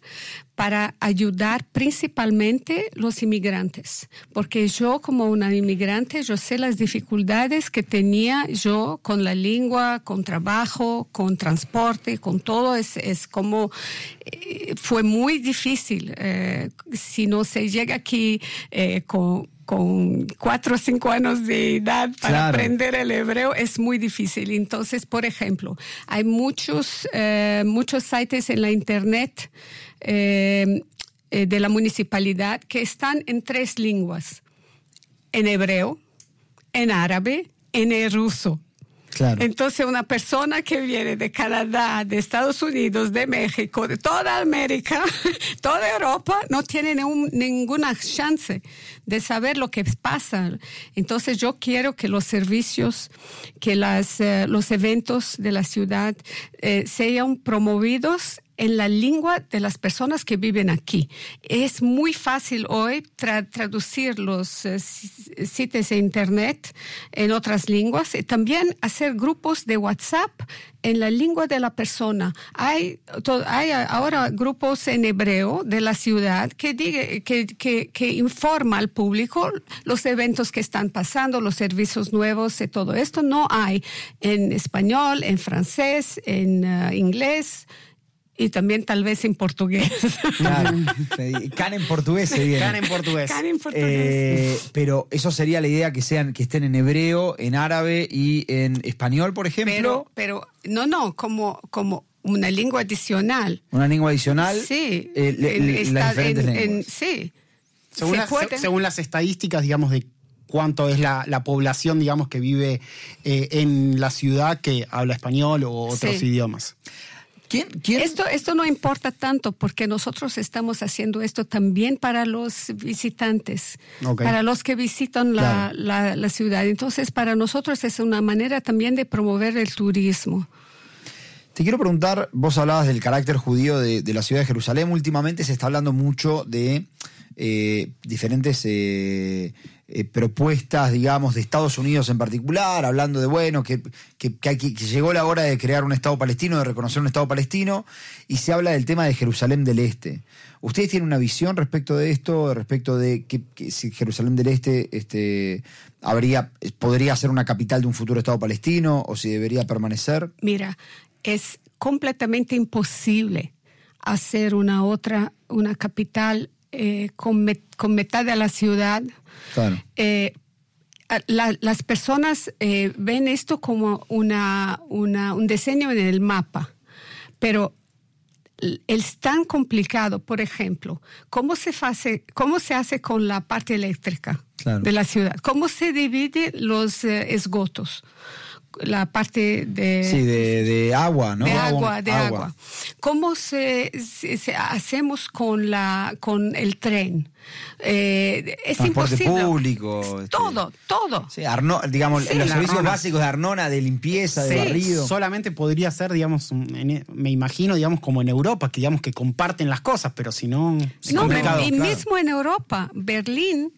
para ayudar principalmente los inmigrantes, porque yo como una inmigrante, yo sé las dificultades que tenía yo con la lengua, con trabajo, con transporte, con todo, es, es como, eh, fue muy difícil. eh, si no se llega aquí eh, con con cuatro o cinco años de edad para Claro. aprender el hebreo es muy difícil. Entonces, por ejemplo, hay muchos, eh, muchos sites en la internet eh, eh, de la municipalidad que están en tres lenguas, en hebreo, en árabe, en el ruso. Entonces, una persona que viene de Canadá, de Estados Unidos, de México, de toda América, toda Europa, no tiene ninguna chance de saber lo que pasa. Entonces, yo quiero que los servicios, que las, eh, los eventos de la ciudad eh, sean promovidos en la lengua de las personas que viven aquí. Es muy fácil hoy tra- traducir los eh, si- sitios de internet en otras lenguas y también hacer grupos de WhatsApp en la lengua de la persona. Hay, ahora grupos en hebreo de la ciudad que, diga, que informa al público los eventos que están pasando, los servicios nuevos y todo esto. No hay en español, en francés, en eh, inglés y también tal vez en portugués. Claro. Can en portugués se viene. Can en portugués. Can en portugués. Eh, pero eso sería la idea que sean que estén en hebreo, en árabe y en español, por ejemplo. pero, pero no, no, como, como una lengua adicional. una lengua adicional. Sí, eh, le- en- le- está las diferentes en- en- lenguas. sí. Según, Se las- puede- según las estadísticas, digamos, de cuánto es la, la población, digamos, que vive eh, en la ciudad que habla español o otros Sí. idiomas. ¿Quién, quién- Esto, esto no importa tanto porque nosotros estamos haciendo esto también para los visitantes, para los que visitan la, Claro. la- la ciudad. Entonces, para nosotros es una manera también de promover el turismo. Te quiero preguntar, vos hablabas del carácter judío de, de la ciudad de Jerusalén. Últimamente se está hablando mucho de eh, diferentes eh, eh, propuestas, digamos, de Estados Unidos en particular, hablando de, bueno, que, que- que llegó la hora de crear un Estado palestino, de reconocer un Estado palestino, y se habla del tema de Jerusalén del Este. ¿Ustedes tienen una visión respecto de esto, respecto de que si Jerusalén del Este este, habría, podría ser una capital de un futuro Estado palestino o si debería permanecer? Mira, es completamente imposible hacer una otra, una capital eh, con, met- con mitad de la ciudad. Claro. Eh, la- las personas eh, ven esto como una, una- un diseño en el mapa, pero es tan complicado, por ejemplo, cómo se hace, cómo se hace con la parte eléctrica de la ciudad, cómo se dividen los esgotos la parte de... Sí, de, agua, ¿no? De agua, de agua. ¿Cómo se, hacemos con, la, con el tren? Eh, es Transporte imposible. público. Este, todo, todo. Sí, digamos, los servicios básicos de Arnona, de limpieza, de barrido. Solamente podría ser, digamos, me imagino, digamos, como en Europa, que digamos que comparten las cosas, pero si no... No, y mismo en Europa, Berlín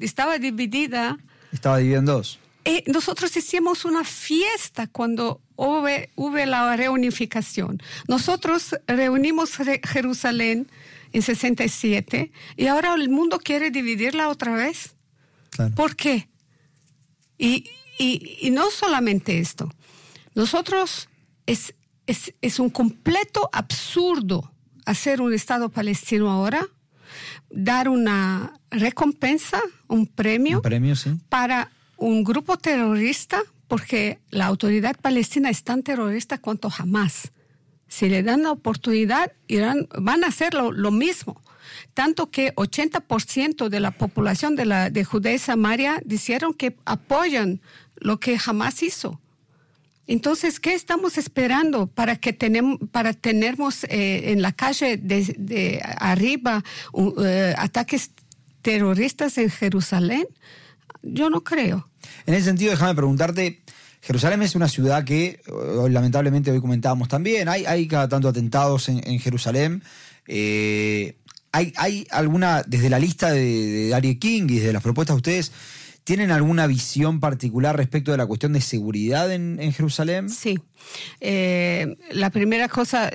estaba dividida... Estaba dividida en dos. Eh, nosotros hicimos una fiesta cuando hubo, la reunificación. Nosotros reunimos Jerusalén en 67 y ahora el mundo quiere dividirla otra vez. ¿Por qué? Y, no solamente esto. Nosotros es, es, un completo absurdo hacer un Estado palestino ahora, dar una recompensa, un premio, un premio sí. para un grupo terrorista porque la autoridad palestina es tan terrorista cuanto jamás. Si le dan la oportunidad, irán, van a hacer lo, mismo. Tanto que 80% de la población de, la, de Judea y Samaria dijeron que apoyan lo que jamás hizo. Entonces, ¿qué estamos esperando para que tenemos, para tenermos eh, en la calle de, arriba eh, ataques terroristas en Jerusalén? Yo no creo. En ese sentido, déjame preguntarte, Jerusalén es una ciudad que, lamentablemente hoy comentábamos también, hay, hay cada tanto atentados en, Jerusalén. Eh, ¿hay, ¿Hay alguna, desde la lista de, de King y desde las propuestas de ustedes, ¿Tienen alguna visión particular respecto de la cuestión de seguridad en, Jerusalén? Sí. Eh, la primera cosa,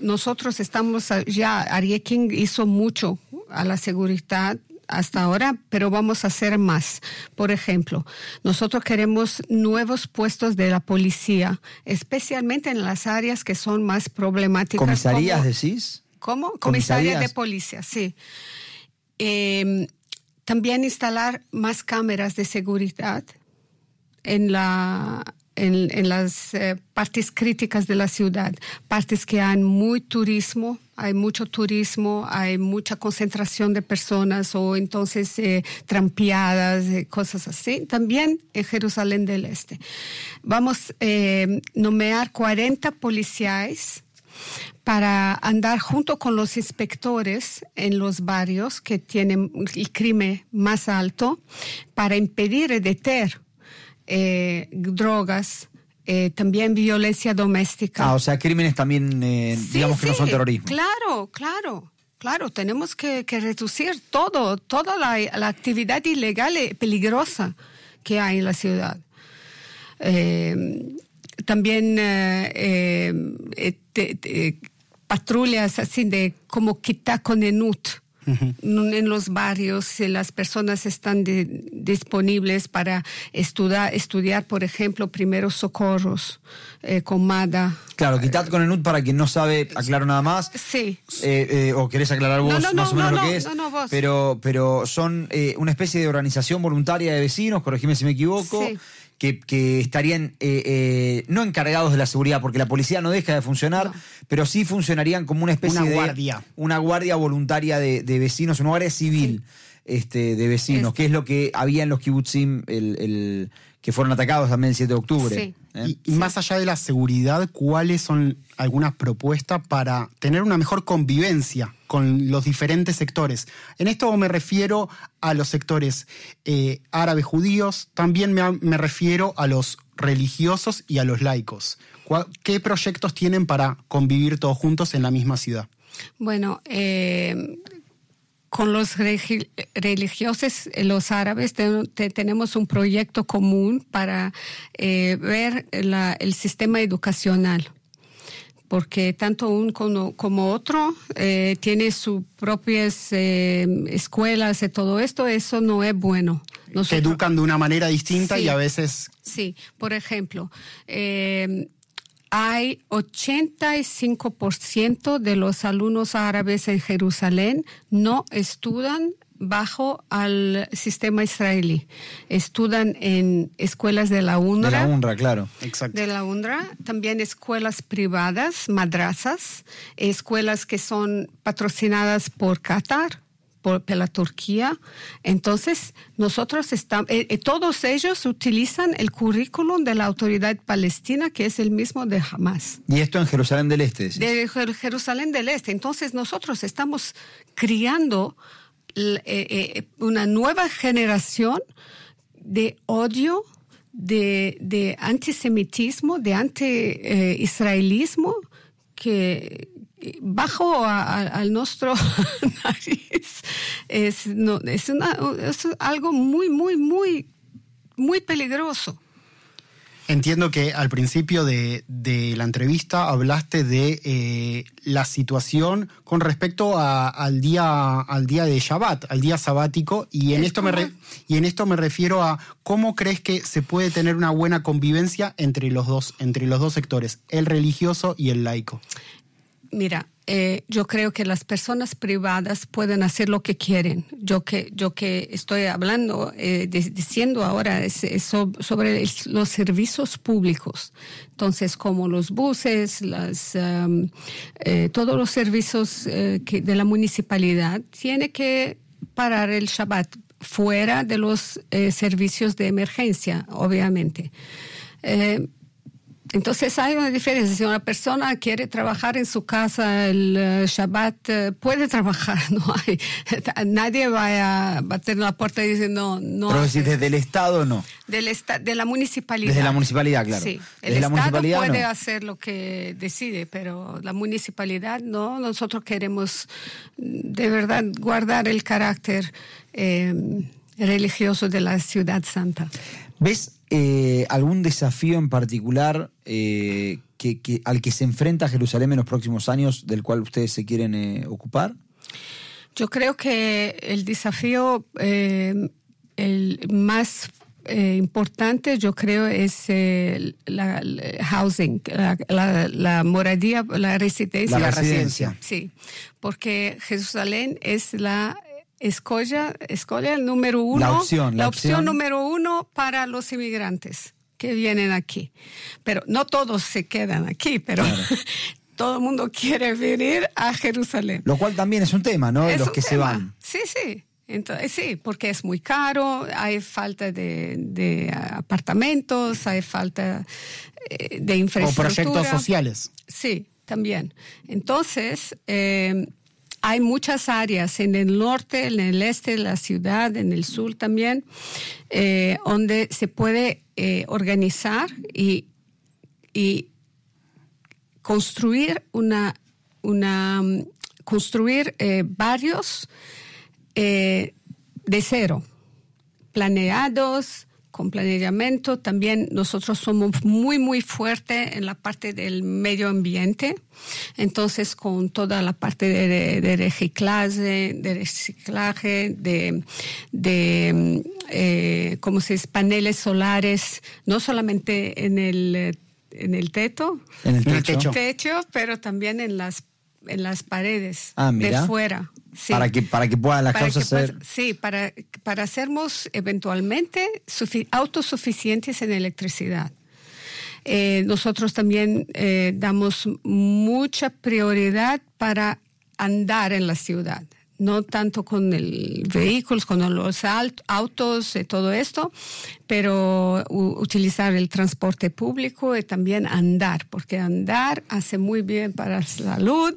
nosotros estamos ya, Ari King hizo mucho a la seguridad hasta ahora, pero vamos a hacer más. Por ejemplo, nosotros queremos nuevos puestos de la policía, especialmente en las áreas que son más problemáticas. ¿Comisarías decís? ¿Cómo? Comisarías, de policía, sí. Em, también instalar más cámaras de seguridad en la en, las eh, partes críticas de la ciudad, partes que hay muy turismo, hay mucho turismo, hay mucha concentración de personas o entonces eh, trampeadas, eh, cosas así. También en Jerusalén del Este. Vamos a eh, nomear 40 policías para andar junto con los inspectores en los barrios que tienen el crimen más alto, para impedir y detener eh, drogas, eh, también violencia doméstica. Ah, o sea, crímenes también, eh, digamos que no son terrorismo. Claro, claro. Claro, tenemos que, reducir todo, toda la, actividad ilegal y peligrosa que hay en la ciudad. también patrullas así de como En los barrios las personas están disponibles para estudiar, estudiar, por ejemplo, primeros socorros, eh, comada. Claro, quitad con el NUT para quien no sabe, aclaro nada más. Sí. Eh, eh, o querés aclarar vos más o menos lo que es. No, vos. Pero, pero son una especie de organización voluntaria de vecinos, corregime si me equivoco. Sí que, estarían eh, eh, no encargados de la seguridad, porque la policía no deja de funcionar, pero sí funcionarían como una especie de guardia. una guardia voluntaria de, vecinos, una guardia civil este, de vecinos, que es lo que había en los kibbutzim el, que fueron atacados también el 7 de octubre. ¿eh? Y, más allá de la seguridad, ¿cuáles son algunas propuestas para tener una mejor convivencia con los diferentes sectores? En esto me refiero a los sectores eh, árabes judíos, también me, refiero a los religiosos y a los laicos. ¿Qué proyectos tienen para convivir todos juntos en la misma ciudad? Bueno, eh, con los religiosos, eh, los árabes, tenemos un proyecto común para eh, ver el sistema educacional. Porque tanto un como, otro eh, tiene sus propias escuelas y todo esto, eso no es bueno. Se educan de una manera distinta y a veces... Sí, por ejemplo, hay 85% de los alumnos árabes en Jerusalén no estudian bajo al sistema israelí. Estudian en escuelas de la UNRWA. De la UNRWA, claro. Exacto. De la UNRWA, también escuelas privadas, madrazas, escuelas que son patrocinadas por Qatar, por, la Turquía. Entonces, nosotros estamos, eh, eh, todos ellos utilizan el currículum de la autoridad palestina, que es el mismo de Hamas. Y esto en Jerusalén del Este. De Jerusalén del Este. Entonces, nosotros estamos criando eh, una nueva generación de odio, de, de antisemitismo, de anti-israelismo, que bajo al nuestro nariz es, no, es, una, es algo muy, muy, muy, muy peligroso. Entiendo que al principio de, la entrevista hablaste de eh, la situación con respecto al, día, al día de Shabbat, al día sabático, y en, esto me y en esto me refiero a cómo crees que se puede tener una buena convivencia entre los dos, entre los dos sectores, el religioso y el laico. Mira, eh, yo creo que las personas privadas pueden hacer lo que quieren. Yo que, yo que estoy hablando, eh, diciendo ahora es, sobre los servicios públicos. Entonces, como los buses, las, um, eh, todos los servicios que de la municipalidad, tiene que parar el Shabbat fuera de los servicios de emergencia, obviamente. Entonces hay una diferencia. Si una persona quiere trabajar en su casa el eh, Shabbat, eh, puede trabajar. No hay, nadie va a bater la puerta y decir no, no. Pero si desde el Estado no. Del de la municipalidad. Desde la municipalidad, claro. Sí, el Estado puede hacer lo que decide, pero la municipalidad no. Nosotros queremos de verdad guardar el carácter eh, religioso de la ciudad santa. ¿Ves eh, algún desafío en particular eh, que, al que se enfrenta Jerusalén en los próximos años del cual ustedes se quieren eh, ocupar? Yo creo que el desafío el más importante, yo creo, es la, housing, la, moradía, la residencia. La residencia. Sí, porque Jerusalén es la escolla, escolla el número uno. La opción. La, opción, número uno para los inmigrantes que vienen aquí. Pero no todos se quedan aquí, pero todo el mundo quiere venir a Jerusalén. Lo cual también es un tema, ¿no? los que se van. Sí, sí. Entonces, sí, porque es muy caro, hay falta de, apartamentos, hay falta eh, de infraestructura. O proyectos sociales. Sí, también. Entonces, eh, hay muchas áreas en el norte, en el este de la ciudad, en el sur también, eh, donde se puede eh, organizar y, construir una, una construir eh, barrios de cero, planeados, con planeamiento. También nosotros somos muy, muy fuertes en la parte del medio ambiente. Entonces, con toda la parte de, reciclaje, de reciclaje, de, de eh, ¿cómo se dice? paneles solares, no solamente en el, en el teto, en el techo. techo pero también en las en las paredes ah, de fuera. Para, que, para que puedan las cosas ser... Sí, para, para sermos eventualmente autosuficientes en electricidad. Eh, nosotros también eh, damos mucha prioridad para andar en la ciudad no tanto con el vehículos, con los autos y todo esto, pero utilizar el transporte público y también andar, porque andar hace muy bien para la salud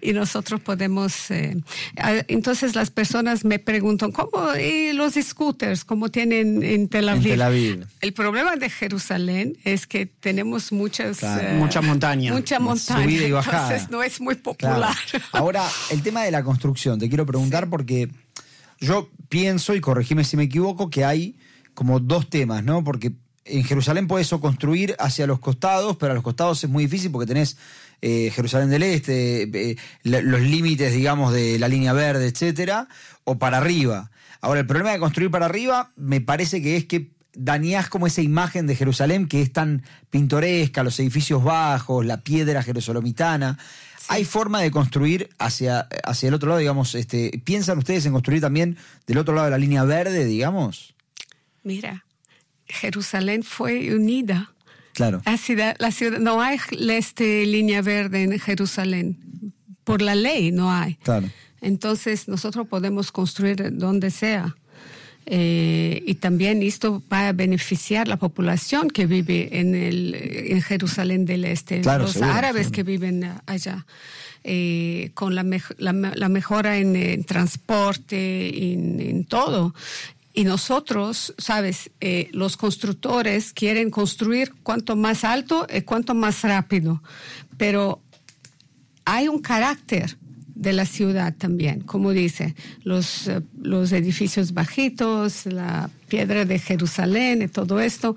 y nosotros podemos... Eh, entonces las personas me preguntan, ¿cómo? ¿Y los scooters? ¿Cómo tienen en Tel Aviv? El problema de Jerusalén es que tenemos muchas... Eh, mucha montaña. Mucha montaña. Subida y bajada. Entonces no es muy popular. Ahora, el tema de la construcción, te quiero preguntar porque yo pienso, y corregime si me equivoco, que hay como dos temas, ¿no? Porque en Jerusalén puedes o construir hacia los costados, pero a los costados es muy difícil porque tenés eh, Jerusalén del Este, eh, los límites, digamos, de la línea verde, etcétera, o para arriba. Ahora, el problema de construir para arriba me parece que es que dañás como esa imagen de Jerusalén que es tan pintoresca, los edificios bajos, la piedra jerosolomitana. ¿Hay forma de construir hacia, hacia el otro lado, digamos, este, piensan ustedes en construir también del otro lado de la línea verde, digamos? Mira, Jerusalén fue unida. Claro. La ciudad, la ciudad, no hay este, línea verde en Jerusalén. Por la ley no hay. Claro. Entonces nosotros podemos construir donde sea. Eh, y también esto va a beneficiar la población que vive en, el, en Jerusalén del Este, Claro, los seguro, árabes seguro. que viven allá, eh, con la, mej- la, la mejora en, en transporte, en, en todo. Y nosotros, sabes, eh, los constructores quieren construir cuanto más alto y cuanto más rápido, pero hay un carácter de la ciudad también, como dice, los, eh, los edificios bajitos, la piedra de Jerusalén y todo esto.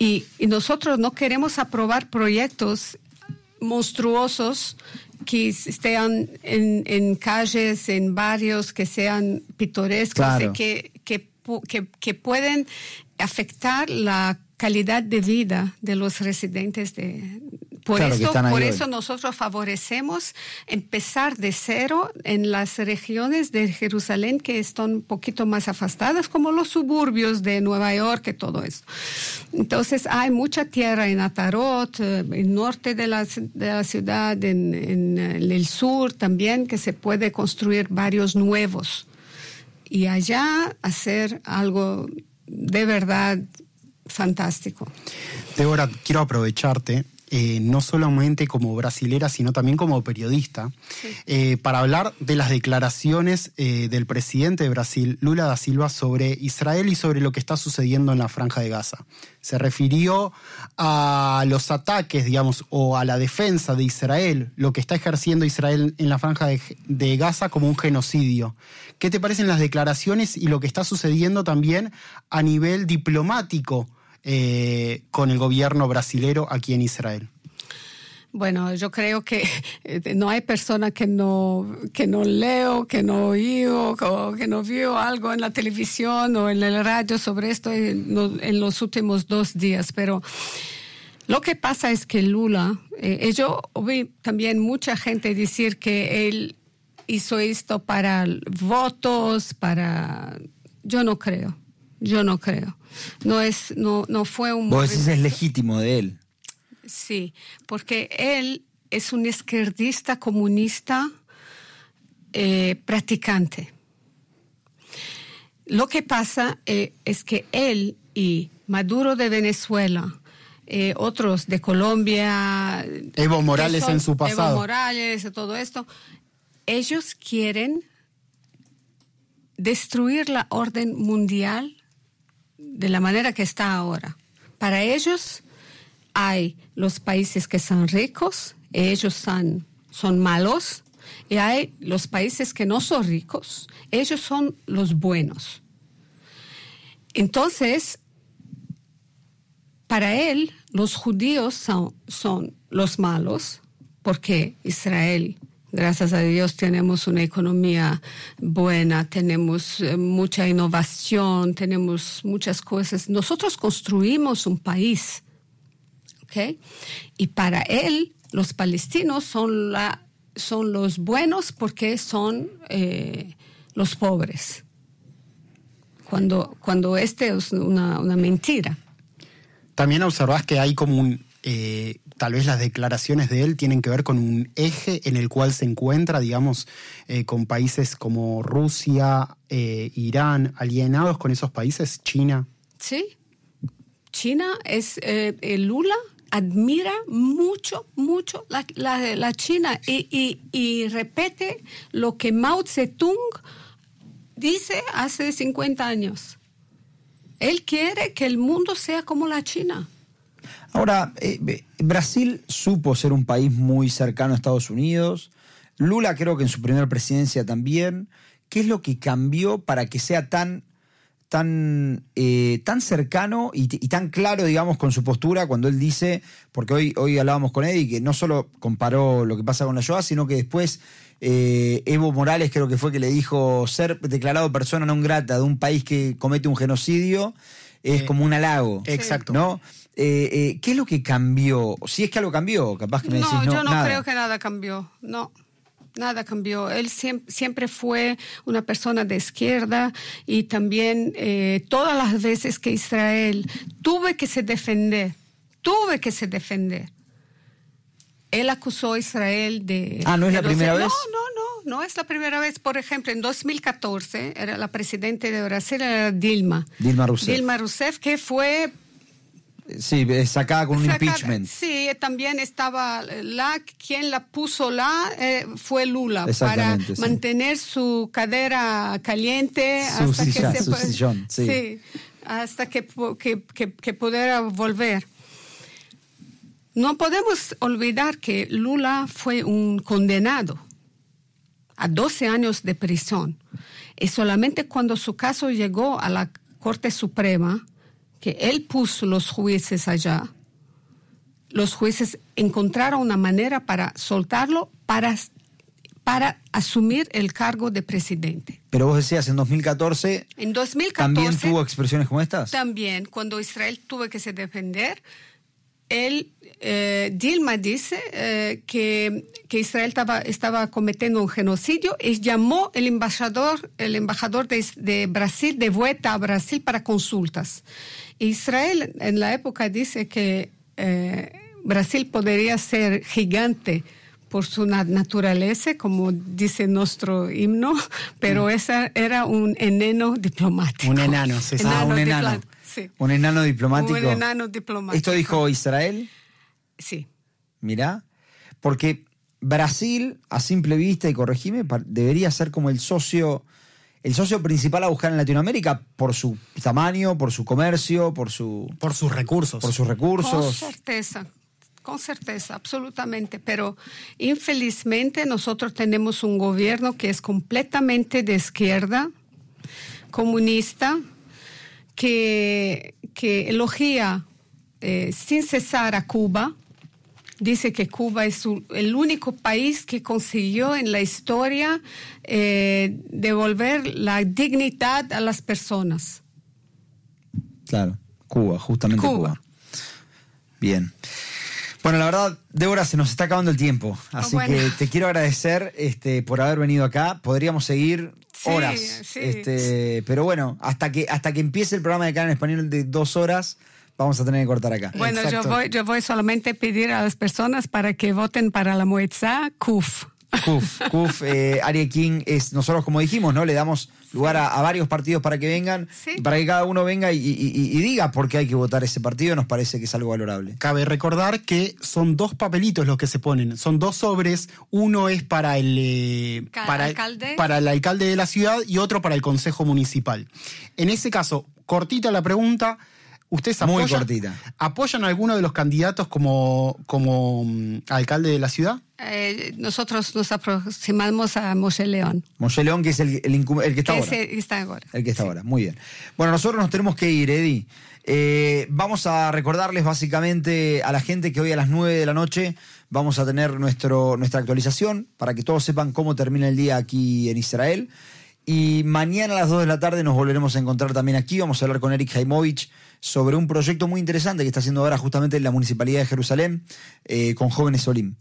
Y, y nosotros no queremos aprobar proyectos monstruosos que estén en, en calles, en barrios, que sean pintorescos, Claro. y que, que, que, que pueden afectar la calidad de vida de los residentes de por Claro, eso por hoy. eso nosotros favorecemos empezar de cero en las regiones de Jerusalén que están un poquito más afastadas, como los suburbios de Nueva York y todo eso. Entonces hay mucha tierra en Atarot, eh, en el norte de la, de la ciudad, en, en, en el sur también, que se puede construir varios nuevos. Y allá hacer algo de verdad fantástico. Débora, quiero aprovecharte, eh, no solamente como brasilera, sino también como periodista, eh, para hablar de las declaraciones eh, del presidente de Brasil, Lula da Silva, sobre Israel y sobre lo que está sucediendo en la franja de Gaza. Se refirió a los ataques, digamos, o a la defensa de Israel, lo que está ejerciendo Israel en la franja de, de Gaza como un genocidio. ¿Qué te parecen las declaraciones y lo que está sucediendo también a nivel diplomático? Eh, con el gobierno brasilero aquí en Israel. Bueno, yo creo que eh, no hay persona que no, que no leo, que no oído, o que no vio algo en la televisión o en el radio sobre esto en, lo- en los últimos dos días. Pero lo que pasa es que Lula, eh, yo oí también mucha gente decir que él hizo esto para votos, para... Yo no creo, yo no creo. No, es, no, no fue un... Vos decís es legítimo de él. Sí, porque él es un izquierdista comunista eh, practicante. Lo que pasa eh, es que él y Maduro de Venezuela, eh, otros de Colombia, Evo Morales son- en su pasado. Evo Morales y todo esto, ellos quieren destruir la orden mundial de la manera que está ahora. Para ellos hay los países que son ricos, ellos son, son malos, y hay los países que no son ricos, ellos son los buenos. Entonces, para él, los judíos son, son los malos, porque Israel, gracias a Dios, tenemos una economía buena, tenemos eh, mucha innovación, tenemos muchas cosas. Nosotros construimos un país, ¿ok? Y para él, los palestinos son, la, son los buenos porque son eh, los pobres. Cuando, cuando este es una, una mentira. También observás que hay como un, eh, tal vez las declaraciones de él tienen que ver con un eje en el cual se encuentra, digamos, eh, con países como Rusia, eh, Irán, alienados con esos países, China. Sí. China es, eh, Lula admira mucho, mucho la, la- China y, y- y lo que Mao Zedong dice hace 50 años. Él quiere que el mundo sea como la China. Ahora, eh, Brasil supo ser un país muy cercano a Estados Unidos. Lula creo que en su primera presidencia también. ¿Qué es lo que cambió para que sea tan, tan, eh, tan cercano y, tan claro, digamos, con su postura cuando él dice, porque hoy, hoy hablábamos con Eddie, que no solo comparó lo que pasa con la Shoah, sino que después eh, Evo Morales creo que fue que le dijo ser declarado persona non grata de un país que comete un genocidio es como un halago. Exacto. ¿No? Eh, eh, ¿Qué es lo que cambió? Si es que algo cambió, capaz que me decís no, no. yo no nada. creo que nada cambió. No. Nada cambió. Él siem- siempre fue una persona de izquierda y también eh, todas las veces que Israel tuve que se defender, tuve que se defender. Él acusó a Israel de... Ah, ¿no es la primera vez? No, no, no, es la primera vez. Por ejemplo, en 2014 era la presidenta de Brasil, era Dilma. Dilma Rousseff. Dilma Rousseff, que fue Sí, eh, sacada con un impeachment. Sí, también estaba la quien la puso la eh, fue Lula para sí. mantener su cadera caliente Su hasta silla, que se su sillón, sí. hasta que, que- que pudiera volver. No podemos olvidar que Lula fue un condenado a 12 años de prisión. Y solamente cuando su caso llegó a la Corte Suprema, que él puso los jueces allá, los jueces encontraron una manera para soltarlo, para, para asumir el cargo de presidente. Pero vos decías, en 2014 En 2014 también tuvo expresiones como estas. también, cuando Israel tuvo que se defender, él, eh, Dilma dice eh, que, que Israel estaba, estaba cometiendo un genocidio y llamó el embajador, el embajador de, de Brasil de vuelta a Brasil para consultas. Israel en la época dice que eh, Brasil podría ser gigante por su na- naturaleza, como dice nuestro himno, pero ese era un enano diplomático. Un enano, ah, un enano. Sí. Un enano diplomático. Un enano diplomático. Esto dijo Israel. Sí. Mirá, porque Brasil, a simple vista, y corregime, debería ser como el socio, el socio principal a buscar en Latinoamérica por su tamaño, por su comercio, por su Por sus recursos. por sus Con recursos. certeza, con certeza, absolutamente. Pero infelizmente nosotros tenemos un gobierno que es completamente de izquierda, comunista, que, que elogia eh, sin cesar a Cuba. Dice que Cuba es el único país que consiguió en la historia eh, devolver la dignidad a las personas. Claro, Cuba, justamente Cuba. Cuba. Bien. Bueno, la verdad, Débora, se nos está acabando el tiempo. Así bueno. que te quiero agradecer este, por haber venido acá. Podríamos seguir Sí, horas. sí. Este, pero bueno, hasta que, hasta que empiece el programa de acá en español de dos horas, vamos a tener que cortar acá. Bueno, yo voy, yo voy solamente a pedir a las personas para que voten para la Moetza CUF. Kuf, Kuf, eh, Arie King es, nosotros como dijimos, ¿no? Le damos lugar a, a varios partidos para que vengan, Sí. y para que cada uno venga y, y- y- y diga por qué hay que votar ese partido, nos parece que es algo valorable. Cabe recordar que son dos papelitos los que se ponen, son dos sobres, uno es para el eh, Ca- para, alcalde. para el alcalde de la ciudad y otro para el consejo municipal. En ese caso, cortita la pregunta, ¿ustedes Muy apoyan, cortita. apoyan a alguno de los candidatos como, como mm, alcalde de la ciudad? Eh, nosotros nos aproximamos a Moshe León, Moshe León, que es el, el, el que está que ahora. ese está ahora. El que está ahora, muy bien. Bueno, nosotros nos tenemos que ir, Eddie. Eh, vamos a recordarles básicamente a la gente que hoy a las 9 de la noche vamos a tener nuestro, nuestra actualización para que todos sepan cómo termina el día aquí en Israel. Y mañana a las 2 de la tarde nos volveremos a encontrar también aquí. Vamos a hablar con Eric Jaimovich sobre un proyecto muy interesante que está haciendo ahora justamente en la Municipalidad de Jerusalén eh, con jóvenes Olim.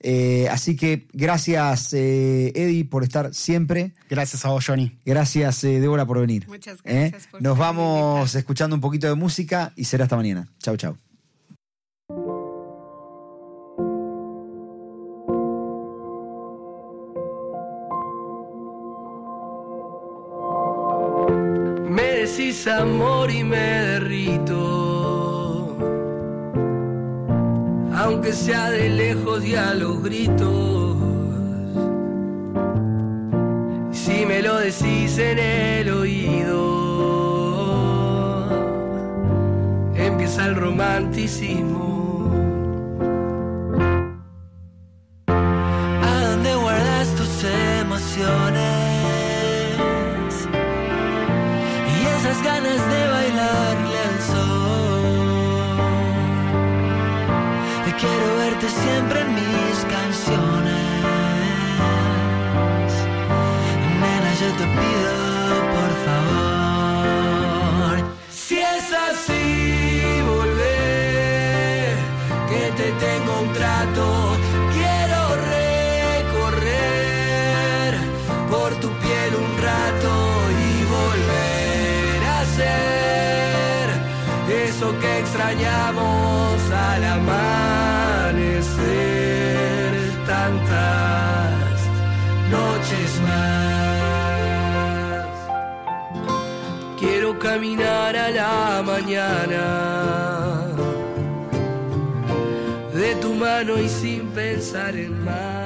Eh, así que gracias, eh, Eddie, por estar siempre. Gracias a vos, Johnny. Gracias, eh, Débora, por venir. Muchas ¿Eh? gracias por Nos vamos escuchando un poquito de música y será hasta mañana. Chau, chau. Me decís amor y me Sea de lejos y a los gritos. Si me lo decís en el oído, empieza el romanticismo. ¿A dónde guardas tus emociones? Que extrañamos al amanecer. Tantas noches más. Quiero caminar a la mañana de tu mano y sin pensar en más.